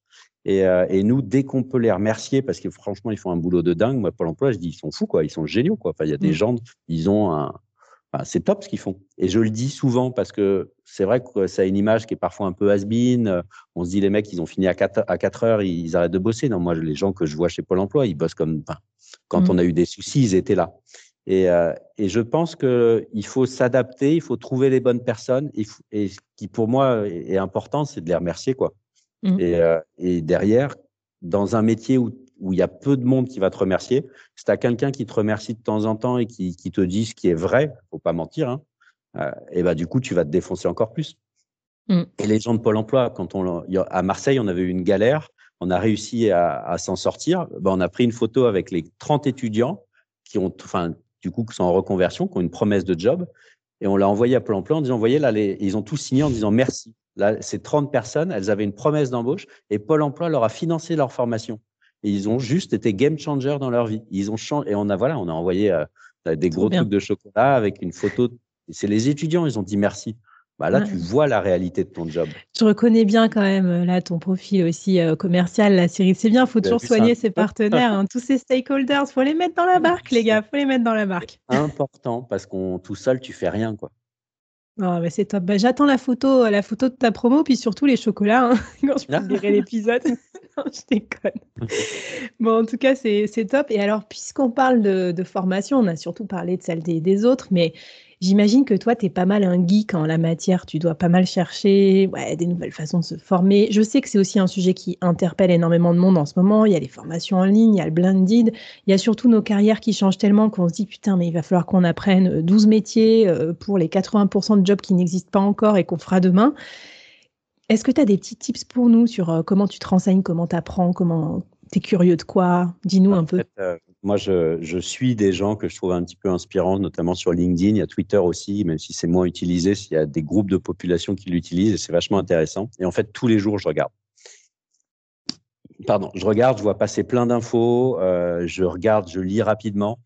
Euh, et, nous, dès qu'on peut les remercier, parce que franchement, ils font un boulot de dingue, moi, Pôle emploi, je dis, ils sont fous, quoi. Ils sont géniaux, quoi. Enfin, il y a des mmh. gens, ils ont un. C'est top ce qu'ils font. Et je le dis souvent parce que c'est vrai que ça a une image qui est parfois un peu has-been. On se dit, les mecs, ils ont fini à 4, à 4 heures, ils arrêtent de bosser. Non, moi, les gens que je vois chez Pôle emploi, ils bossent comme. quand mmh. on a eu des soucis, ils étaient là. Euh, et, je pense qu'il faut s'adapter, il faut trouver les bonnes personnes. Et, ce qui, pour moi, est important, c'est de les remercier. Quoi. Mmh. Euh, et, derrière, dans un métier où, il y a peu de monde qui va te remercier, si tu as quelqu'un qui te remercie de temps en temps et qui, te dit ce qui est vrai, faut pas mentir, hein, euh, et bah, du coup, tu vas te défoncer encore plus. Mmh. Et les gens de Pôle emploi, quand on, à Marseille, on avait eu une galère, on a réussi à, s'en sortir. Bah, on a pris une photo avec les 30 étudiants qui ont, enfin, du coup, qui sont en reconversion, qui ont une promesse de job. Et on l'a envoyé à Plan Plan en disant, voyez, là, ils ont tous signé en disant merci. Là, ces 30 personnes, elles avaient une promesse d'embauche et Pôle emploi leur a financé leur formation. Et ils ont juste été game changer dans leur vie. Ils ont changé, et on a, voilà, on a envoyé euh, des gros trucs de chocolat avec une photo. C'est les étudiants, ils ont dit merci. Bah là, tu vois la réalité de ton job. Je reconnais bien quand même euh, là ton profil aussi euh, commercial, la série. C'est bien, il faut toujours soigner ses partenaires, hein, tous ces stakeholders. Il (laughs) faut les mettre dans la barque, les gars. Il faut les mettre dans la barque. Important parce qu'on tout seul, tu fais rien, quoi. Oh, c'est top. Bah, j'attends la photo, la photo de ta promo, puis surtout les chocolats hein, (laughs) quand je publierai l'épisode. (laughs) je déconne. Bon, en tout cas, c'est top. Et alors, puisqu'on parle de, formation, on a surtout parlé de celle des, des autres, mais J'imagine que toi, tu es pas mal un geek en la matière. Tu dois pas mal chercher ouais, des nouvelles façons de se former. Je sais que c'est aussi un sujet qui interpelle énormément de monde en ce moment. Il y a les formations en ligne, il y a le blended. Il y a surtout nos carrières qui changent tellement qu'on se dit putain, mais il va falloir qu'on apprenne 12 métiers euh, pour les 80% de jobs qui n'existent pas encore et qu'on fera demain. Est-ce que tu as des petits tips pour nous sur euh, comment tu te renseignes, comment tu apprends, comment tu es curieux de quoi? Dis-nous un peu. Euh, moi, je, suis des gens que je trouve un petit peu inspirants, notamment sur LinkedIn. Il y a Twitter aussi, même si c'est moins utilisé. Il y a des groupes de population qui l'utilisent et c'est vachement intéressant. Et en fait, tous les jours, je regarde. Pardon, je regarde, je vois passer plein d'infos, euh, je regarde, je lis rapidement.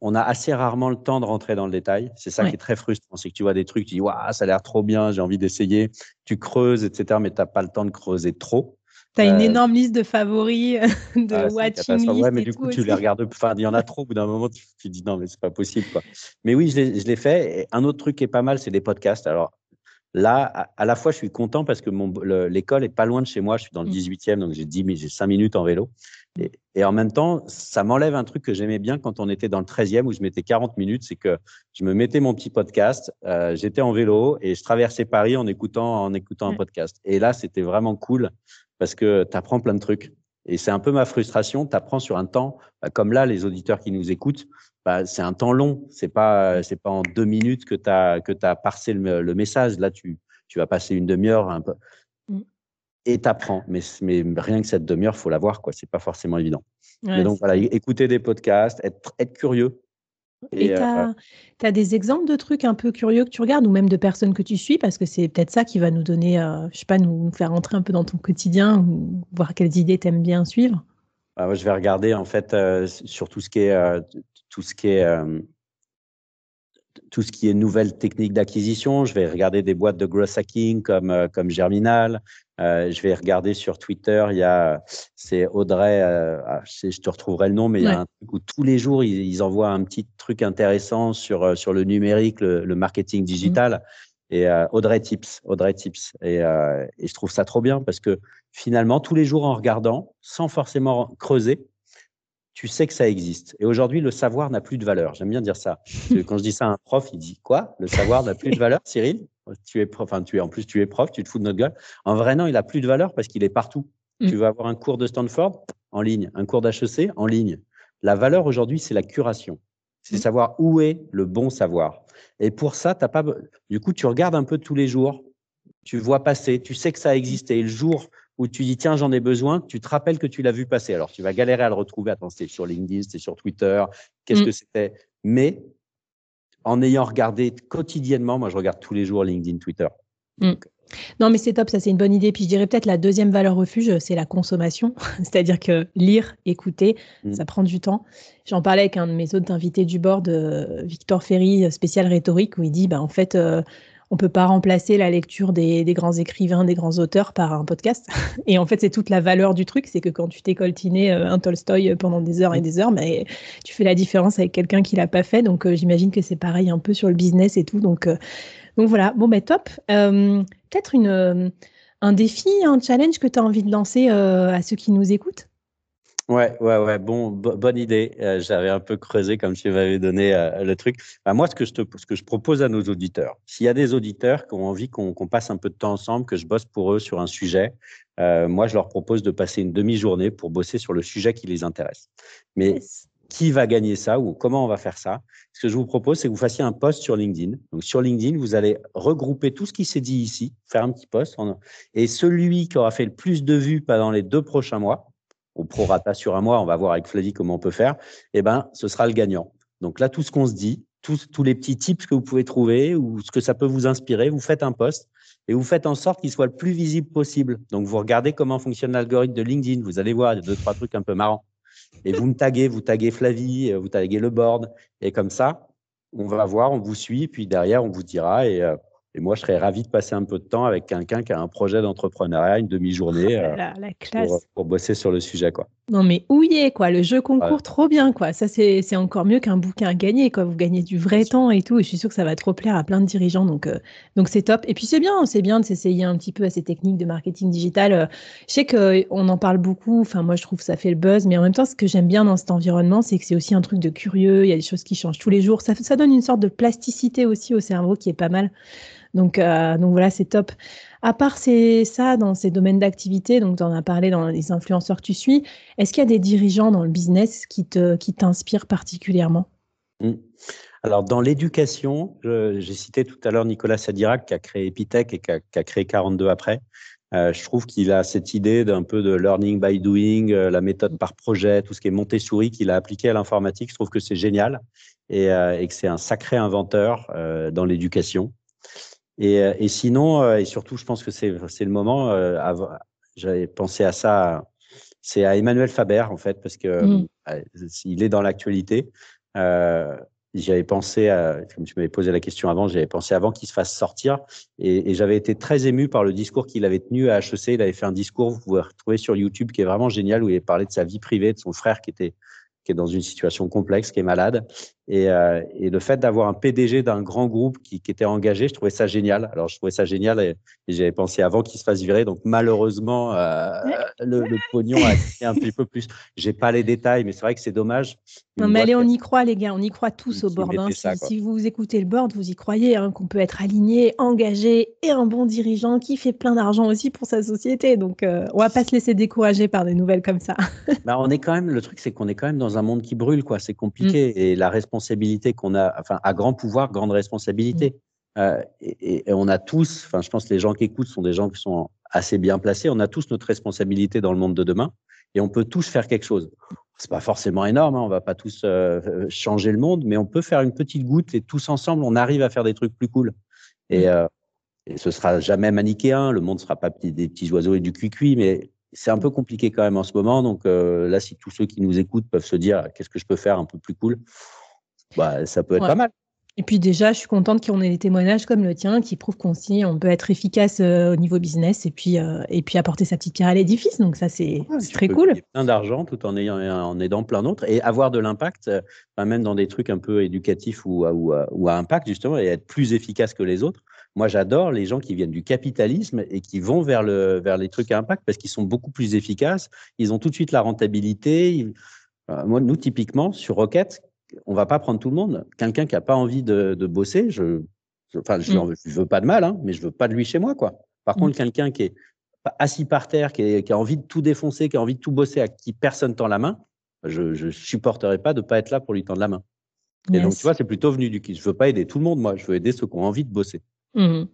On a assez rarement le temps de rentrer dans le détail. C'est ça qui est très frustrant. C'est que tu vois des trucs, tu dis, waouh, ça a l'air trop bien, j'ai envie d'essayer. Tu creuses, etc., mais tu n'as pas le temps de creuser trop. Tu as une euh, énorme liste de favoris, de ah, watching list. Ouais, mais du coup, tu les regardes. Enfin, il y en a trop. Au bout d'un moment, tu, te dis non, mais c'est pas possible. Quoi. Mais oui, je l'ai fait. Et un autre truc qui est pas mal, c'est des podcasts. Alors là, à, la fois, je suis content parce que l'école est pas loin de chez moi. Je suis dans le 18e, mmh. donc j'ai 10 j'ai 5 minutes en vélo. Et, en même temps, ça m'enlève un truc que j'aimais bien quand on était dans le 13e où je mettais 40 minutes. C'est que je me mettais mon petit podcast, euh, j'étais en vélo et je traversais Paris en écoutant, en écoutant un mmh. podcast. Et là, c'était vraiment cool parce que tu apprends plein de trucs. Et c'est un peu ma frustration. Tu apprends sur un temps, bah, comme là, les auditeurs qui nous écoutent, bah, c'est un temps long. C'est pas, c'est pas en deux minutes que tu as, que as parsé le, message. Là, tu, tu vas passer une demi-heure un peu. Mm. Et tu apprends. Mais, mais rien que cette demi-heure, il faut l'avoir. Ce n'est pas forcément évident. mais donc, voilà, écouter des podcasts, être, être curieux. Et tu as, euh, des exemples de trucs un peu curieux que tu regardes ou même de personnes que tu suis? Parce que c'est peut-être ça qui va nous donner, euh, je sais pas, nous, faire entrer un peu dans ton quotidien ou voir quelles idées tu aimes bien suivre? Bah, Je vais regarder en fait euh, sur tout ce qui est, tout ce qui est tout ce qui est nouvelles techniques d'acquisition. Je vais regarder des boîtes de growth hacking comme, euh, comme Germinal. Euh, je vais regarder sur Twitter, il y a, c'est Audrey, euh, ah, je, te retrouverai le nom, mais il y a un truc où tous les jours, ils, envoient un petit truc intéressant sur, sur le numérique, le, marketing digital. Mmh. Et Audrey Tips, Audrey Tips. Et, et je trouve ça trop bien parce que finalement, tous les jours en regardant, sans forcément creuser, tu sais que ça existe. Et aujourd'hui, le savoir n'a plus de valeur. J'aime bien dire ça. (laughs) Quand je dis ça à un prof, il dit quoi? Le savoir n'a plus de valeur, Cyril? Tu es prof, enfin, tu es en plus, tu es prof, tu te fous de notre gueule. En vrai, non, il n'a plus de valeur parce qu'il est partout. Mm. Tu vas avoir un cours de Stanford? En ligne, un cours d'HEC en ligne. La valeur aujourd'hui, c'est la curation. C'est mm. savoir où est le bon savoir. Et pour ça, t'as pas. Du coup, tu regardes un peu tous les jours tu vois passer, tu sais que ça a existé. Et le jour où tu dis tiens, j'en ai besoin, tu te rappelles que tu l'as vu passer. Alors, tu vas galérer à le retrouver. Attends, c'était sur LinkedIn, c'était sur Twitter, qu'est-ce mm. que c'était? Mais en ayant regardé quotidiennement, moi, je regarde tous les jours LinkedIn, Twitter. Mm. Non, mais c'est top, ça c'est une bonne idée. Puis je dirais peut-être la deuxième valeur refuge, c'est la consommation. (laughs) C'est-à-dire que lire, écouter, mm. ça prend du temps. J'en parlais avec un de mes autres invités du board, euh, Victor Ferry, spécial rhétorique, où il dit, bah, en fait, euh, on peut pas remplacer la lecture des, grands écrivains, des grands auteurs par un podcast. (laughs) Et en fait, c'est toute la valeur du truc, c'est que quand tu t'es coltiné euh, un Tolstoy pendant des heures et des heures, mais tu fais la différence avec quelqu'un qui l'a pas fait. Donc, euh, j'imagine que c'est pareil un peu sur le business et tout. Donc, euh, voilà, bon, ben top. Peut-être un défi, un challenge que tu as envie de lancer à ceux qui nous écoutent? Ouais, ouais, ouais, bon, bonne idée. Euh, j'avais un peu creusé comme tu m'avais donné euh, le truc. Bah, moi, ce que, je te, ce que je propose à nos auditeurs, s'il y a des auditeurs qui ont envie qu'on passe un peu de temps ensemble, que je bosse pour eux sur un sujet, euh, moi, je leur propose de passer une demi-journée pour bosser sur le sujet qui les intéresse. Mais qui va gagner ça ou comment on va faire ça? Ce que je vous propose, c'est que vous fassiez un post sur LinkedIn. Donc, sur LinkedIn, vous allez regrouper tout ce qui s'est dit ici, faire un petit post. Et celui qui aura fait le plus de vues pendant les deux prochains mois, au prorata sur un mois, on va voir avec Flavie comment on peut faire, eh ben, ce sera le gagnant. Donc là, tout ce qu'on se dit, tous, tous les petits tips que vous pouvez trouver ou ce que ça peut vous inspirer, vous faites un post et vous faites en sorte qu'il soit le plus visible possible. Donc, vous regardez comment fonctionne l'algorithme de LinkedIn. Vous allez voir, il y a deux, trois trucs un peu marrants. Et vous me taguez, vous taguez Flavie, euh, vous taguez le board. Et comme ça, on va voir, on vous suit, puis derrière, on vous dira. Et euh, et moi, je serais ravi de passer un peu de temps avec quelqu'un qui a un projet d'entrepreneuriat, une demi-journée, oh la, Pour, pour, bosser sur le sujet. Quoi. Non, mais est, quoi. Le jeu concours, trop bien, quoi. Ça, c'est encore mieux qu'un bouquin à gagner, quoi. Vous gagnez du vrai temps et tout. Et je suis sûre que ça va trop plaire à plein de dirigeants. Donc, euh, donc c'est top. Et puis, c'est bien, c'est bien de s'essayer un petit peu à ces techniques de marketing digital. Euh, je sais qu'on en parle beaucoup. Enfin, moi, je trouve que ça fait le buzz. Mais en même temps, ce que j'aime bien dans cet environnement, c'est que c'est aussi un truc de curieux. Il y a des choses qui changent tous les jours. Ça, ça donne une sorte de plasticité aussi au cerveau qui est pas mal. Donc, euh, donc voilà, c'est top. À part ça, dans ces domaines d'activité, donc tu en as parlé dans les influenceurs que tu suis, est-ce qu'il y a des dirigeants dans le business qui te qui t'inspirent particulièrement? Mmh. Alors, dans l'éducation, j'ai cité tout à l'heure Nicolas Sadirac qui a créé Epitech et qui a, créé 42 après. Euh, je trouve qu'il a cette idée d'un peu de learning by doing, euh, la méthode par projet, tout ce qui est Montessori qu'il a appliqué à l'informatique. Je trouve que c'est génial et, et que c'est un sacré inventeur dans l'éducation. Euh, et, sinon, euh, et surtout, je pense que c'est le moment, euh, j'avais pensé à ça, c'est à Emmanuel Faber, en fait, parce que mmh. il est dans l'actualité. j'avais pensé, à, comme tu m'avais posé la question avant, j'avais pensé avant qu'il se fasse sortir. Et, et j'avais été très ému par le discours qu'il avait tenu à HEC. Il avait fait un discours, vous pouvez retrouver sur YouTube, qui est vraiment génial, où il parlait de sa vie privée, de son frère qui était qui est dans une situation complexe, qui est malade. Et, euh, et le fait d'avoir un PDG d'un grand groupe qui, qui, était engagé, je trouvais ça génial. Alors, je trouvais ça génial et, j'avais pensé avant qu'il se fasse virer. Donc, malheureusement, euh, le, le, pognon a été un petit peu plus. J'ai pas les détails, mais c'est vrai que c'est dommage. Non, mais allez, on y croit, les gars. On y croit tous au board. Hein. si, vous écoutez le board, vous y croyez hein, qu'on peut être aligné, engagé et un bon dirigeant qui fait plein d'argent aussi pour sa société. Donc, euh, on va pas se laisser décourager par des nouvelles comme ça. bah, on est quand même, le truc, c'est qu'on est quand même dans un monde qui brûle, quoi. C'est compliqué. Mm. Et la responsabilité qu'on a, enfin, à grand pouvoir, grande responsabilité. Mm. Euh, et, on a tous, enfin, je pense que les gens qui écoutent sont des gens qui sont assez bien placés. On a tous notre responsabilité dans le monde de demain et on peut tous faire quelque chose. C'est pas forcément énorme, hein, on va pas tous euh, changer le monde, mais on peut faire une petite goutte et tous ensemble, on arrive à faire des trucs plus cool. Et, mm. euh, et ce sera jamais manichéen, le monde sera pas des petits oiseaux et du cuicui, mais c'est un peu compliqué quand même en ce moment. Donc euh, là, si tous ceux qui nous écoutent peuvent se dire qu'est-ce que je peux faire un peu plus cool, bah, ça peut être pas mal. Et puis déjà, je suis contente qu'on ait des témoignages comme le tien qui prouvent qu'on on peut être efficace euh, au niveau business et puis, euh, et puis apporter sa petite pierre à l'édifice. Donc ça, c'est très cool. Plein d'argent tout en, ayant, en aidant plein d'autres et avoir de l'impact, même dans des trucs un peu éducatifs ou, ou, ou à impact justement, et être plus efficace que les autres. Moi, j'adore les gens qui viennent du capitalisme et qui vont vers, le, vers les trucs à impact parce qu'ils sont beaucoup plus efficaces. Ils ont tout de suite la rentabilité. Euh, moi, nous, typiquement, sur Rocket, on va pas prendre tout le monde. Quelqu'un qui a pas envie de, de bosser, je, enfin, je, mm. veux pas de mal, hein, mais je veux pas de lui chez moi, quoi. Par mm. contre, quelqu'un qui est assis par terre, qui, qui, a envie de tout défoncer, qui a envie de tout bosser, à qui personne tend la main, je ne supporterai pas de pas être là pour lui tendre la main. Et donc, tu vois, c'est plutôt venu du qui. Je veux pas aider tout le monde, moi. Je veux aider ceux qui ont envie de bosser. Mmh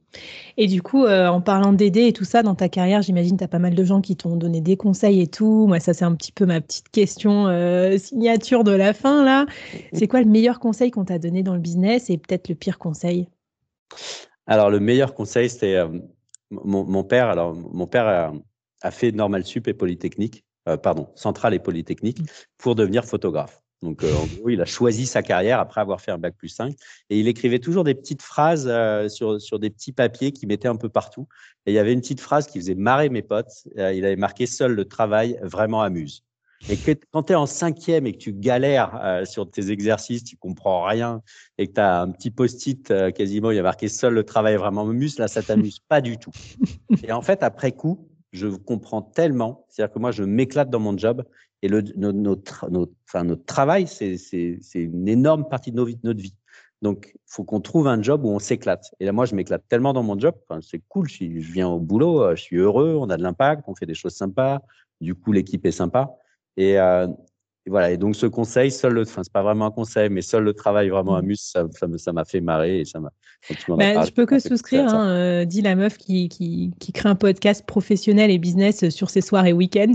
et du coup, euh, en parlant d'aider et tout ça dans ta carrière, j'imagine tu as pas mal de gens qui t'ont donné des conseils et tout. Moi, ça c'est un petit peu ma petite question euh, signature de la fin là. C'est quoi le meilleur conseil qu'on t'a donné dans le business et peut-être le pire conseil? Alors le meilleur conseil, c'était, euh, mon père alors mon père a fait Normal Sup et Polytechnique, pardon, Centrale et Polytechnique mmh. pour devenir photographe. Donc, euh, en gros, il a choisi sa carrière après avoir fait un bac plus 5. Et il écrivait toujours des petites phrases euh, sur, sur des petits papiers qu'il mettait un peu partout. Et il y avait une petite phrase qui faisait marrer mes potes. Euh, il avait marqué Seul le travail vraiment amuse. Et que, quand tu es en cinquième et que tu galères sur tes exercices, tu comprends rien et que tu as un petit post-it quasiment, il y a marqué Seul le travail vraiment amuse, là, ça t'amuse pas du tout. (laughs) Et en fait, après coup, je comprends tellement. C'est-à-dire que moi, je m'éclate dans mon job et le, notre, notre, enfin, notre travail, c'est une énorme partie de nos, notre vie. Donc, il faut qu'on trouve un job où on s'éclate. Et là, moi, je m'éclate tellement dans mon job. Enfin, c'est cool. Je, je, viens au boulot, euh, je suis heureux, on a de l'impact, on fait des choses sympas. Du coup, l'équipe est sympa. Et, euh, et, voilà. Et donc, ce conseil, seul le, enfin, c'est pas vraiment un conseil, mais seul le travail vraiment mmh. amuse, ça, ça m'a fait marrer et ça m'a. Bah, je peux que souscrire. Hein, euh, dit la meuf qui, qui, qui, crée un podcast professionnel et business sur ses soirs et week-ends.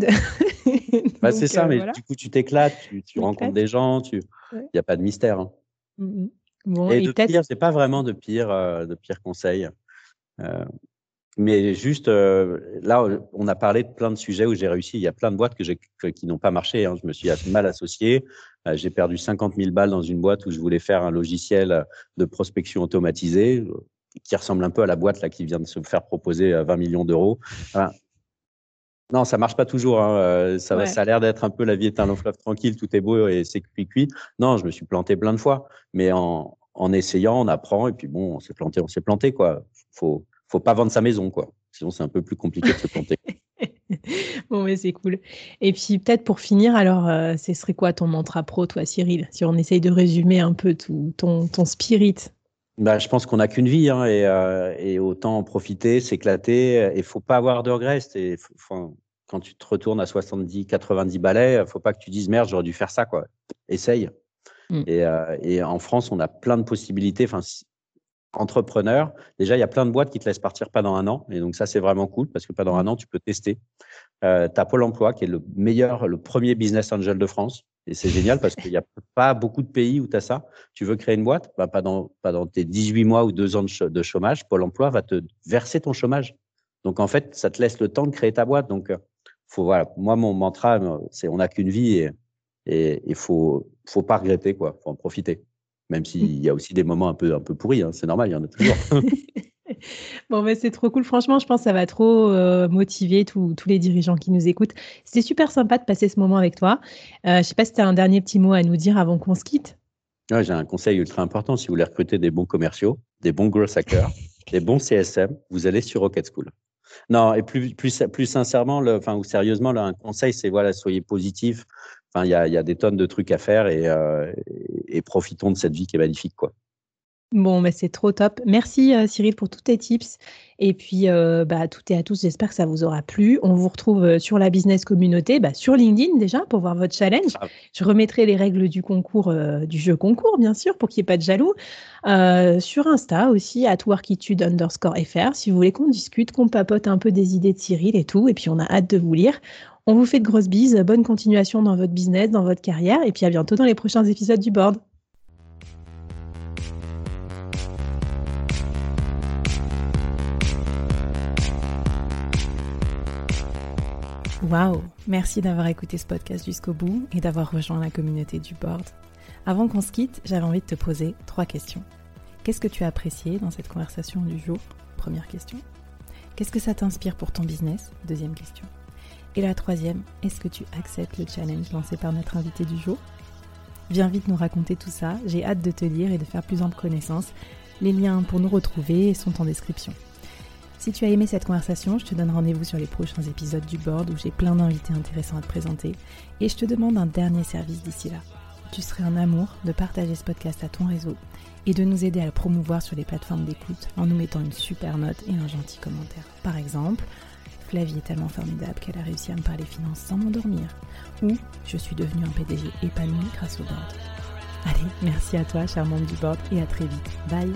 (laughs) Bah, c'est ça, euh, mais du coup, tu t'éclates, tu, rencontres des gens, il n'y a pas de mystère. Hein. Mmh et, de pire, c'est pas vraiment de pire, euh, de pire conseils. Euh, mais juste, là, on a parlé de plein de sujets où j'ai réussi. Il y a plein de boîtes que qui n'ont pas marché. Hein. Je me suis (laughs) mal associé. j'ai perdu 50 000 balles dans une boîte où je voulais faire un logiciel de prospection automatisée qui ressemble un peu à la boîte là, qui vient de se faire proposer 20 millions d'euros. Non, ça marche pas toujours. Hein, euh, ça, ça a l'air d'être un peu la vie est un long fleuve tranquille, tout est beau et c'est cuit-cuit. Non, je me suis planté plein de fois, mais en, en essayant, on apprend et puis bon, on s'est planté, on s'est planté quoi. Faut, faut pas vendre sa maison quoi. Sinon, c'est un peu plus compliqué de se planter. (laughs) bon, mais c'est cool. Et puis peut-être pour finir, alors, euh, ce serait quoi ton mantra pro, toi, Cyril, si on essaye de résumer un peu tout ton, ton spirit? Bah, je pense qu'on n'a qu'une vie hein, et, euh, et, autant en profiter, s'éclater. Il faut pas avoir de regrets. Faut, quand tu te retournes à 70, 90 balais, faut pas que tu dises merde, j'aurais dû faire ça. Quoi. Essaye. Mm. Et, euh, et, en France, on a plein de possibilités. Enfin, entrepreneur, déjà, il y a plein de boîtes qui te laissent partir pas dans un an. Et donc, ça, c'est vraiment cool parce que pas dans un an, tu peux tester. Euh, tu as Pôle emploi qui est le meilleur, le premier business angel de France. Et c'est génial parce qu'il n'y a (laughs) pas beaucoup de pays où tu as ça. Tu veux créer une boîte, bah, pas, dans, pas dans tes 18 mois ou 2 ans de, chômage. Pôle emploi va te verser ton chômage. Donc, en fait, ça te laisse le temps de créer ta boîte. Donc, euh, faut, voilà, moi, mon mantra, euh, c'est on n'a qu'une vie et il faut, faut pas regretter, quoi. faut en profiter. Même s'il y a aussi des moments un peu, un peu pourris, hein. c'est normal, il y en a toujours. (laughs) Bon, mais c'est trop cool. Franchement, je pense que ça va trop euh, motiver tous les dirigeants qui nous écoutent. C'était super sympa de passer ce moment avec toi. Euh, je ne sais pas si tu as un dernier petit mot à nous dire avant qu'on se quitte. J'ai un conseil ultra important. Si vous voulez recruter des bons commerciaux, des bons growth hackers, (laughs) des bons CSM, vous allez sur Rocket School. Non, et plus, plus, plus sincèrement, le, enfin, ou sérieusement, là, un conseil, c'est voilà, soyez positif. Enfin, il y a, y a, des tonnes de trucs à faire et, euh, et, profitons de cette vie qui est magnifique, quoi. Bon, mais c'est trop top. Merci euh, Cyril pour tous tes tips. Et puis, euh, bah, toutes et à tous, j'espère que ça vous aura plu. On vous retrouve sur la business communauté, bah, sur LinkedIn déjà, pour voir votre challenge. Ah. Je remettrai les règles du concours, du jeu concours, bien sûr, pour qu'il n'y ait pas de jaloux. sur Insta aussi, at workitude underscore fr, si vous voulez qu'on discute, qu'on papote un peu des idées de Cyril et tout. Et puis, on a hâte de vous lire. On vous fait de grosses bises. Bonne continuation dans votre business, dans votre carrière. Et puis, à bientôt dans les prochains épisodes du board. Waouh Merci d'avoir écouté ce podcast jusqu'au bout et d'avoir rejoint la communauté du board. Avant qu'on se quitte, j'avais envie de te poser trois questions. Qu'est-ce que tu as apprécié dans cette conversation du jour? Première question. Qu'est-ce que ça t'inspire pour ton business? Deuxième question. Et la troisième, est-ce que tu acceptes le challenge lancé par notre invité du jour? Viens vite nous raconter tout ça, j'ai hâte de te lire et de faire plus ample connaissance. Les liens pour nous retrouver sont en description. Si tu as aimé cette conversation, je te donne rendez-vous sur les prochains épisodes du board où j'ai plein d'invités intéressants à te présenter et je te demande un dernier service d'ici là. Tu serais un amour de partager ce podcast à ton réseau et de nous aider à le promouvoir sur les plateformes d'écoute en nous mettant une super note et un gentil commentaire. Par exemple, Flavie est tellement formidable qu'elle a réussi à me parler finances sans m'endormir. Ou je suis devenue un PDG épanoui grâce au board. Allez, merci à toi, cher membre du board, et à très vite. Bye